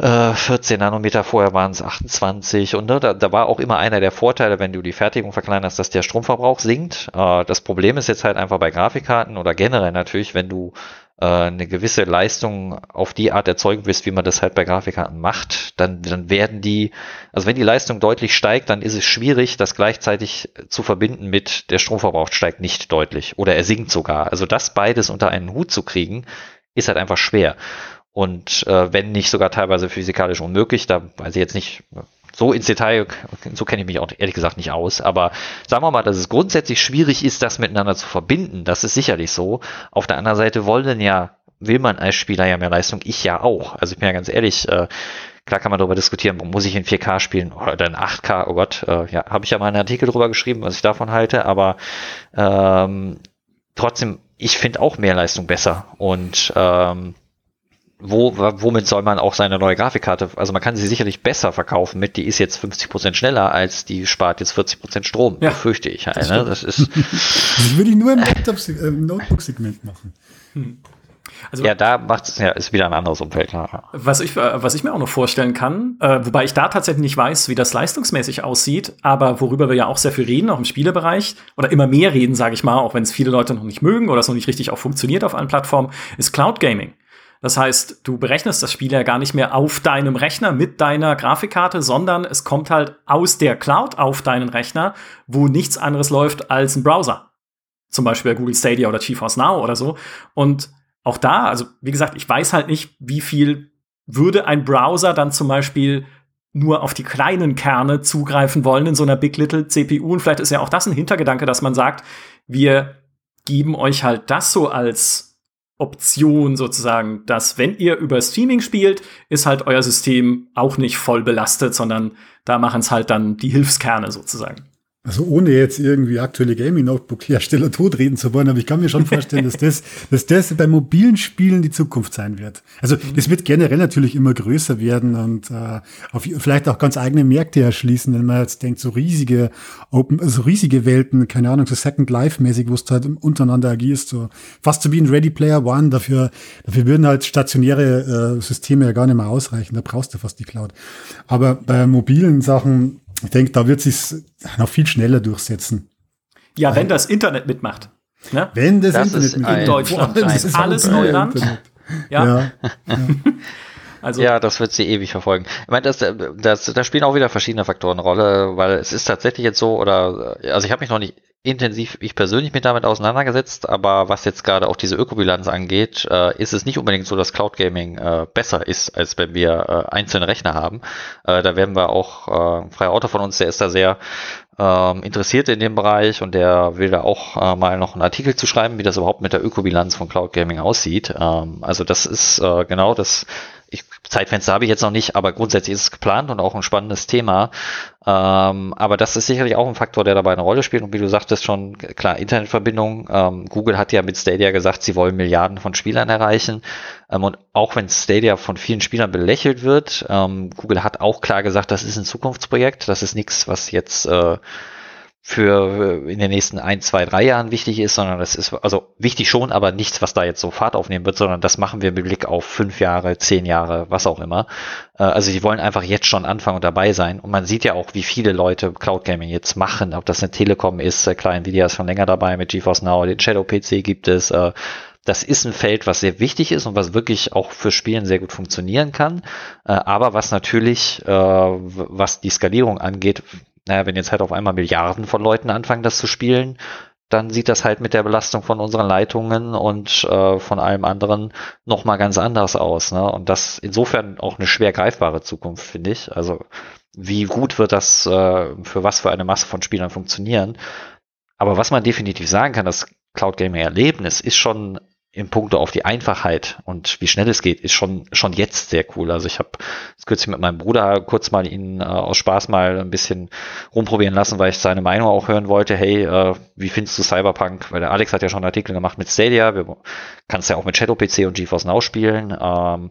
14 äh, Nanometer, vorher waren es 28 und ne, da, da, war auch immer einer der Vorteile, wenn du die Fertigung verkleinerst, dass der Stromverbrauch sinkt. Äh, das Problem ist jetzt halt einfach bei Grafikkarten oder generell natürlich, wenn du äh, eine gewisse Leistung auf die Art erzeugen willst, wie man das halt bei Grafikkarten macht, dann, dann werden die, also wenn die Leistung deutlich steigt, dann ist es schwierig, das gleichzeitig zu verbinden mit der Stromverbrauch steigt nicht deutlich oder er sinkt sogar. Also das beides unter einen Hut zu kriegen, ist halt einfach schwer. Und äh, wenn nicht sogar teilweise physikalisch unmöglich, da weiß ich jetzt nicht, so ins Detail, so kenne ich mich auch ehrlich gesagt nicht aus, aber sagen wir mal, dass es grundsätzlich schwierig ist, das miteinander zu verbinden, das ist sicherlich so. Auf der anderen Seite wollen ja, will man als Spieler ja mehr Leistung, ich ja auch. Also ich bin ja ganz ehrlich, äh, klar kann man darüber diskutieren, muss ich in 4K spielen oder in 8K, oh Gott, äh, ja, habe ich ja mal einen Artikel drüber geschrieben, was ich davon halte, aber ähm, trotzdem, ich finde auch mehr Leistung besser. Und ähm, wo, womit soll man auch seine neue Grafikkarte, also man kann sie sicherlich besser verkaufen mit, die ist jetzt 50% schneller als die spart jetzt 40% Strom, ja, fürchte ich halt. Das, ne? das ist. das würde ich nur im, äh, Notebook-Segment machen. Hm. Also, ja, da macht's ja ist wieder ein anderes Umfeld. Klar. Was ich was ich mir auch noch vorstellen kann, äh, wobei ich da tatsächlich nicht weiß, wie das leistungsmäßig aussieht, aber worüber wir ja auch sehr viel reden, auch im Spielebereich oder immer mehr reden, sage ich mal, auch wenn es viele Leute noch nicht mögen oder es noch nicht richtig auch funktioniert auf allen Plattformen, ist Cloud Gaming. Das heißt, du berechnest das Spiel ja gar nicht mehr auf deinem Rechner mit deiner Grafikkarte, sondern es kommt halt aus der Cloud auf deinen Rechner, wo nichts anderes läuft als ein Browser. Zum Beispiel Google Stadia oder GeForce Now oder so. Und auch da, also wie gesagt, ich weiß halt nicht, wie viel würde ein Browser dann zum Beispiel nur auf die kleinen Kerne zugreifen wollen in so einer Big Little CPU. Und vielleicht ist ja auch das ein Hintergedanke, dass man sagt, wir geben euch halt das so als Option sozusagen, dass wenn ihr über Streaming spielt, ist halt euer System auch nicht voll belastet, sondern da machen es halt dann die Hilfskerne sozusagen. Also ohne jetzt irgendwie aktuelle Gaming-Notebook-Hersteller totreden zu wollen, aber ich kann mir schon vorstellen, dass das, dass das bei mobilen Spielen die Zukunft sein wird. Also das wird generell natürlich immer größer werden und äh, auf, vielleicht auch ganz eigene Märkte erschließen, wenn man jetzt denkt, so riesige Open, also riesige Welten, keine Ahnung, so Second Life-mäßig, wo du halt untereinander agierst, so fast so wie ein Ready Player One, dafür, dafür würden halt stationäre äh, Systeme ja gar nicht mehr ausreichen, da brauchst du fast die Cloud. Aber bei mobilen Sachen ich denke, da wird sich noch viel schneller durchsetzen. Ja, wenn das Internet mitmacht. Ne? Wenn das, das Internet mitmacht. In Deutschland. Das ist alles Neuland. Ja. ja. ja. Also ja, das wird sie ewig verfolgen. Ich meine, das, das, da spielen auch wieder verschiedene Faktoren eine Rolle, weil es ist tatsächlich jetzt so, oder also ich habe mich noch nicht intensiv ich persönlich mit damit auseinandergesetzt, aber was jetzt gerade auch diese Ökobilanz angeht, äh, ist es nicht unbedingt so, dass Cloud Gaming äh, besser ist, als wenn wir äh, einzelne Rechner haben. Äh, da werden wir auch, äh, freier Autor von uns, der ist da sehr ähm, interessiert in dem Bereich und der will da auch äh, mal noch einen Artikel zu schreiben, wie das überhaupt mit der Ökobilanz von Cloud Gaming aussieht. Ähm, also das ist äh, genau das Zeitfenster habe ich jetzt noch nicht, aber grundsätzlich ist es geplant und auch ein spannendes Thema. Ähm, aber das ist sicherlich auch ein Faktor, der dabei eine Rolle spielt. Und wie du sagtest schon, klar, Internetverbindung. Ähm, Google hat ja mit Stadia gesagt, sie wollen Milliarden von Spielern erreichen. Ähm, und auch wenn Stadia von vielen Spielern belächelt wird, ähm, Google hat auch klar gesagt, das ist ein Zukunftsprojekt. Das ist nichts, was jetzt äh, für in den nächsten ein, zwei, drei Jahren wichtig ist, sondern das ist also wichtig schon, aber nichts, was da jetzt so Fahrt aufnehmen wird, sondern das machen wir mit Blick auf fünf Jahre, zehn Jahre, was auch immer. Äh, also die wollen einfach jetzt schon anfangen und dabei sein. Und man sieht ja auch, wie viele Leute Cloud Gaming jetzt machen, ob das eine Telekom ist, äh, klar, Nvidia ist schon länger dabei mit GeForce Now, den Shadow PC gibt es. Äh, das ist ein Feld, was sehr wichtig ist und was wirklich auch für Spielen sehr gut funktionieren kann, aber was natürlich, was die Skalierung angeht, naja, wenn jetzt halt auf einmal Milliarden von Leuten anfangen, das zu spielen, dann sieht das halt mit der Belastung von unseren Leitungen und äh, von allem anderen nochmal ganz anders aus. Ne? Und das insofern auch eine schwer greifbare Zukunft, finde ich. Also wie gut wird das äh, für was für eine Masse von Spielern funktionieren? Aber was man definitiv sagen kann, das Cloud Gaming Erlebnis ist schon im Punkto auf die Einfachheit und wie schnell es geht, ist schon schon jetzt sehr cool. Also ich habe kürzlich mit meinem Bruder kurz mal ihn äh, aus Spaß mal ein bisschen rumprobieren lassen, weil ich seine Meinung auch hören wollte. Hey, äh, wie findest du Cyberpunk? Weil der Alex hat ja schon einen Artikel gemacht mit Stadia. Wir kannst ja auch mit Shadow PC und GeForce Now spielen. Ähm,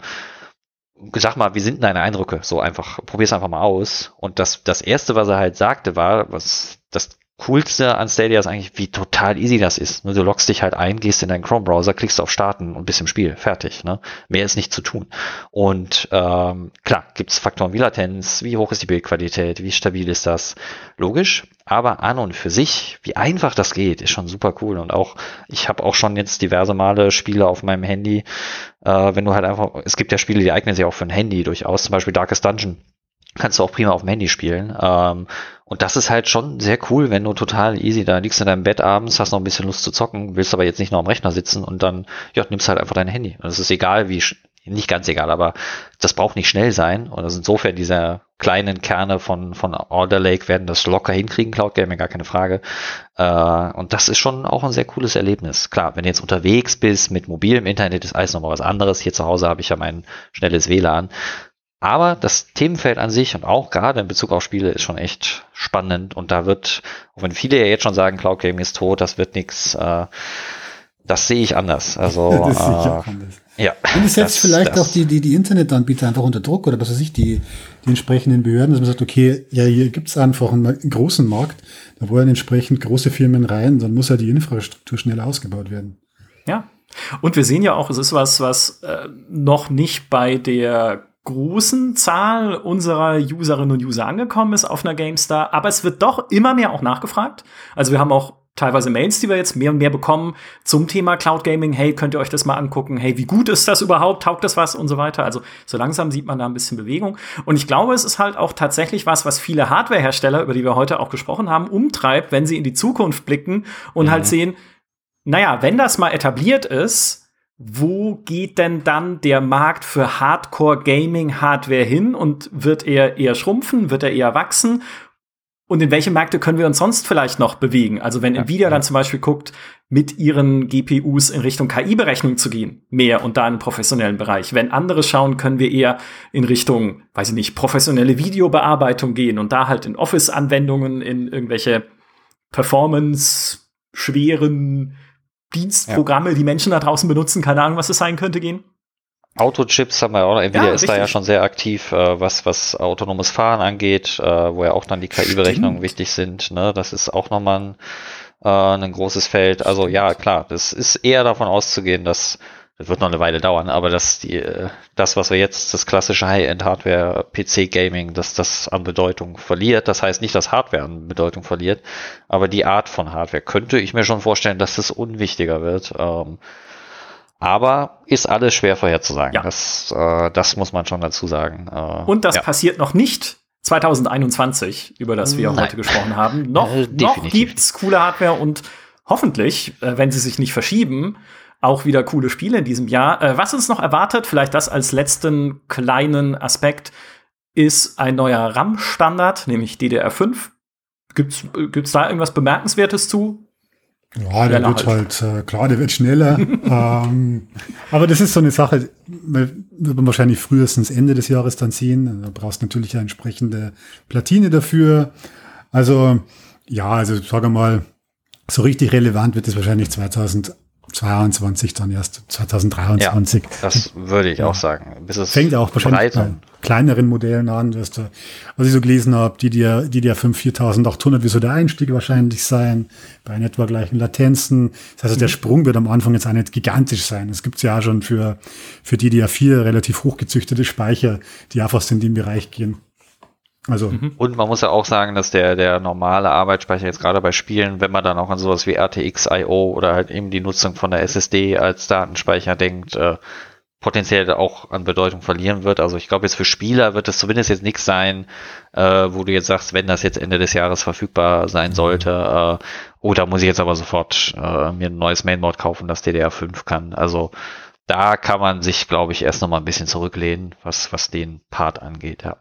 sag mal, wie sind deine Eindrücke? So einfach, probier's einfach mal aus. Und das das erste, was er halt sagte, war, was das Coolste an Stadia ist eigentlich, wie total easy das ist. Du loggst dich halt ein, gehst in deinen Chrome-Browser, klickst auf Starten und bist im Spiel. Fertig. Ne? Mehr ist nicht zu tun. Und ähm, klar, gibt es Faktoren wie Latenz, wie hoch ist die Bildqualität, wie stabil ist das? Logisch. Aber an und für sich, wie einfach das geht, ist schon super cool. Und auch, ich habe auch schon jetzt diverse Male Spiele auf meinem Handy, äh, wenn du halt einfach, es gibt ja Spiele, die eignen sich auch für ein Handy durchaus, zum Beispiel Darkest Dungeon kannst du auch prima auf dem Handy spielen. Ähm, und das ist halt schon sehr cool, wenn du total easy da liegst in deinem Bett abends, hast noch ein bisschen Lust zu zocken, willst aber jetzt nicht nur am Rechner sitzen und dann, ja, nimmst halt einfach dein Handy. Und es ist egal, wie, nicht ganz egal, aber das braucht nicht schnell sein. Und also insofern diese kleinen Kerne von, von Alder Lake werden das locker hinkriegen, Cloud Gaming, gar keine Frage. Äh, und das ist schon auch ein sehr cooles Erlebnis. Klar, wenn du jetzt unterwegs bist mit mobilem Internet, ist alles nochmal was anderes. Hier zu Hause habe ich ja mein schnelles WLAN. Aber das Themenfeld an sich und auch gerade in Bezug auf Spiele ist schon echt spannend und da wird, auch wenn viele ja jetzt schon sagen, Cloud Gaming ist tot, das wird nichts, äh, das sehe ich anders. Also das sehe ich auch äh, anders. Ja, und es setzt das, vielleicht das, auch die, die, die Internetanbieter einfach unter Druck oder was weiß ich, die, die entsprechenden Behörden, dass man sagt, okay, ja, hier gibt's einfach einen, einen großen Markt, da wollen entsprechend große Firmen rein, dann muss ja die Infrastruktur schnell ausgebaut werden. Ja. Und wir sehen ja auch, es ist was, was äh, noch nicht bei der großen Zahl unserer Userinnen und User angekommen ist auf einer GameStar, aber es wird doch immer mehr auch nachgefragt. Also wir haben auch teilweise Mails, die wir jetzt mehr und mehr bekommen zum Thema Cloud Gaming. Hey, könnt ihr euch das mal angucken? Hey, wie gut ist das überhaupt? Taugt das was? Und so weiter. Also so langsam sieht man da ein bisschen Bewegung. Und ich glaube, es ist halt auch tatsächlich was, was viele Hardwarehersteller, über die wir heute auch gesprochen haben, umtreibt, wenn sie in die Zukunft blicken und mhm. halt sehen, naja, wenn das mal etabliert ist, wo geht denn dann der Markt für Hardcore-Gaming-Hardware hin und wird er eher schrumpfen, wird er eher wachsen? Und in welche Märkte können wir uns sonst vielleicht noch bewegen? Also wenn Nvidia ja. dann zum Beispiel guckt, mit ihren GPUs in Richtung KI-Berechnung zu gehen, mehr und da im professionellen Bereich. Wenn andere schauen, können wir eher in Richtung, weiß ich nicht, professionelle Videobearbeitung gehen und da halt in Office-Anwendungen, in irgendwelche Performance schweren Dienstprogramme, ja. die Menschen da draußen benutzen, keine Ahnung, was es sein könnte, gehen? Autochips haben wir auch noch. Nvidia ja, ist richtig. da ja schon sehr aktiv, äh, was, was autonomes Fahren angeht, äh, wo ja auch dann die KI-Berechnungen wichtig sind. Ne? Das ist auch nochmal ein, äh, ein großes Feld. Also ja, klar, das ist eher davon auszugehen, dass das wird noch eine Weile dauern, aber dass die, äh, das, was wir jetzt, das klassische High-End-Hardware, PC-Gaming, dass das an Bedeutung verliert. Das heißt nicht, dass Hardware an Bedeutung verliert, aber die Art von Hardware könnte ich mir schon vorstellen, dass das unwichtiger wird. Ähm, aber ist alles schwer vorherzusagen. Ja. Das, äh, das muss man schon dazu sagen. Äh, Und das ja. passiert noch nicht 2021, über das wir Nein. heute gesprochen haben. Noch, noch gibt's coole Hardware und hoffentlich, wenn sie sich nicht verschieben, auch wieder coole Spiele in diesem Jahr. Äh, was uns noch erwartet, vielleicht das als letzten kleinen Aspekt, ist ein neuer RAM-Standard, nämlich DDR5. Gibt's, äh, gibt's da irgendwas Bemerkenswertes zu? Ja, der wird halt, halt äh, klar, der wird schneller. ähm, aber das ist so eine Sache, wird man wahrscheinlich frühestens Ende des Jahres dann sehen. Da brauchst du natürlich eine entsprechende Platine dafür. Also, ja, also sage mal, so richtig relevant wird es wahrscheinlich 2000 22 dann erst 2023. Ja, das würde ich auch sagen. Bis es Fängt auch wahrscheinlich bei kleineren Modellen an, dass du, was ich so gelesen habe, die dir, die dir 5 4800 wie so der Einstieg wahrscheinlich sein, bei in etwa gleichen Latenzen. Das heißt, mhm. der Sprung wird am Anfang jetzt auch nicht gigantisch sein. Es gibt ja schon für, für DDR4 relativ hochgezüchtete Speicher, die einfach in dem Bereich gehen. Also mhm. Und man muss ja auch sagen, dass der, der normale Arbeitsspeicher jetzt gerade bei Spielen, wenn man dann auch an sowas wie RTX IO oder halt eben die Nutzung von der SSD als Datenspeicher denkt, äh, potenziell auch an Bedeutung verlieren wird. Also ich glaube jetzt für Spieler wird es zumindest jetzt nichts sein, äh, wo du jetzt sagst, wenn das jetzt Ende des Jahres verfügbar sein sollte, äh, oder muss ich jetzt aber sofort äh, mir ein neues Mainboard kaufen, das DDR5 kann. Also da kann man sich, glaube ich, erst noch mal ein bisschen zurücklehnen, was, was den Part angeht, ja.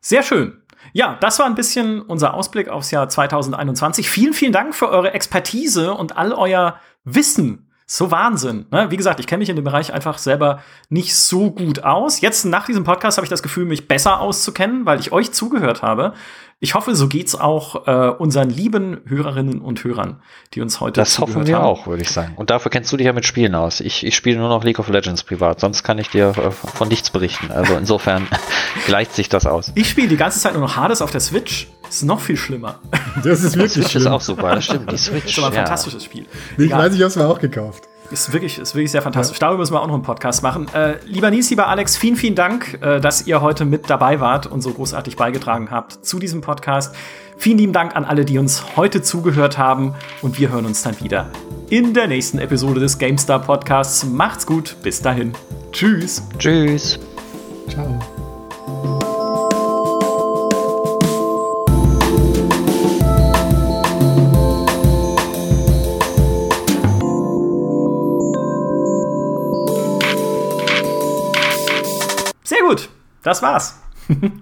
Sehr schön. Ja, das war ein bisschen unser Ausblick aufs Jahr 2021. Vielen, vielen Dank für eure Expertise und all euer Wissen. So Wahnsinn. Ne? Wie gesagt, ich kenne mich in dem Bereich einfach selber nicht so gut aus. Jetzt nach diesem Podcast habe ich das Gefühl, mich besser auszukennen, weil ich euch zugehört habe. Ich hoffe, so geht's auch äh, unseren lieben Hörerinnen und Hörern, die uns heute Das hoffen wir haben. auch, würde ich sagen. Und dafür kennst du dich ja mit Spielen aus. Ich, ich spiele nur noch League of Legends privat, sonst kann ich dir äh, von nichts berichten. Also insofern gleicht sich das aus. Ich spiele die ganze Zeit nur noch Hades auf der Switch. ist noch viel schlimmer. Das ist wirklich Switch schlimm. ist auch super, das stimmt. Die Das Switch. ist aber ein ja. fantastisches Spiel. Ich Egal. weiß, ich habe es mir auch gekauft. Ist wirklich, ist wirklich sehr fantastisch. Darüber müssen wir auch noch einen Podcast machen. Äh, lieber Nies, lieber Alex, vielen, vielen Dank, äh, dass ihr heute mit dabei wart und so großartig beigetragen habt zu diesem Podcast. Vielen lieben Dank an alle, die uns heute zugehört haben. Und wir hören uns dann wieder in der nächsten Episode des GameStar Podcasts. Macht's gut. Bis dahin. Tschüss. Tschüss. Ciao. Das war's.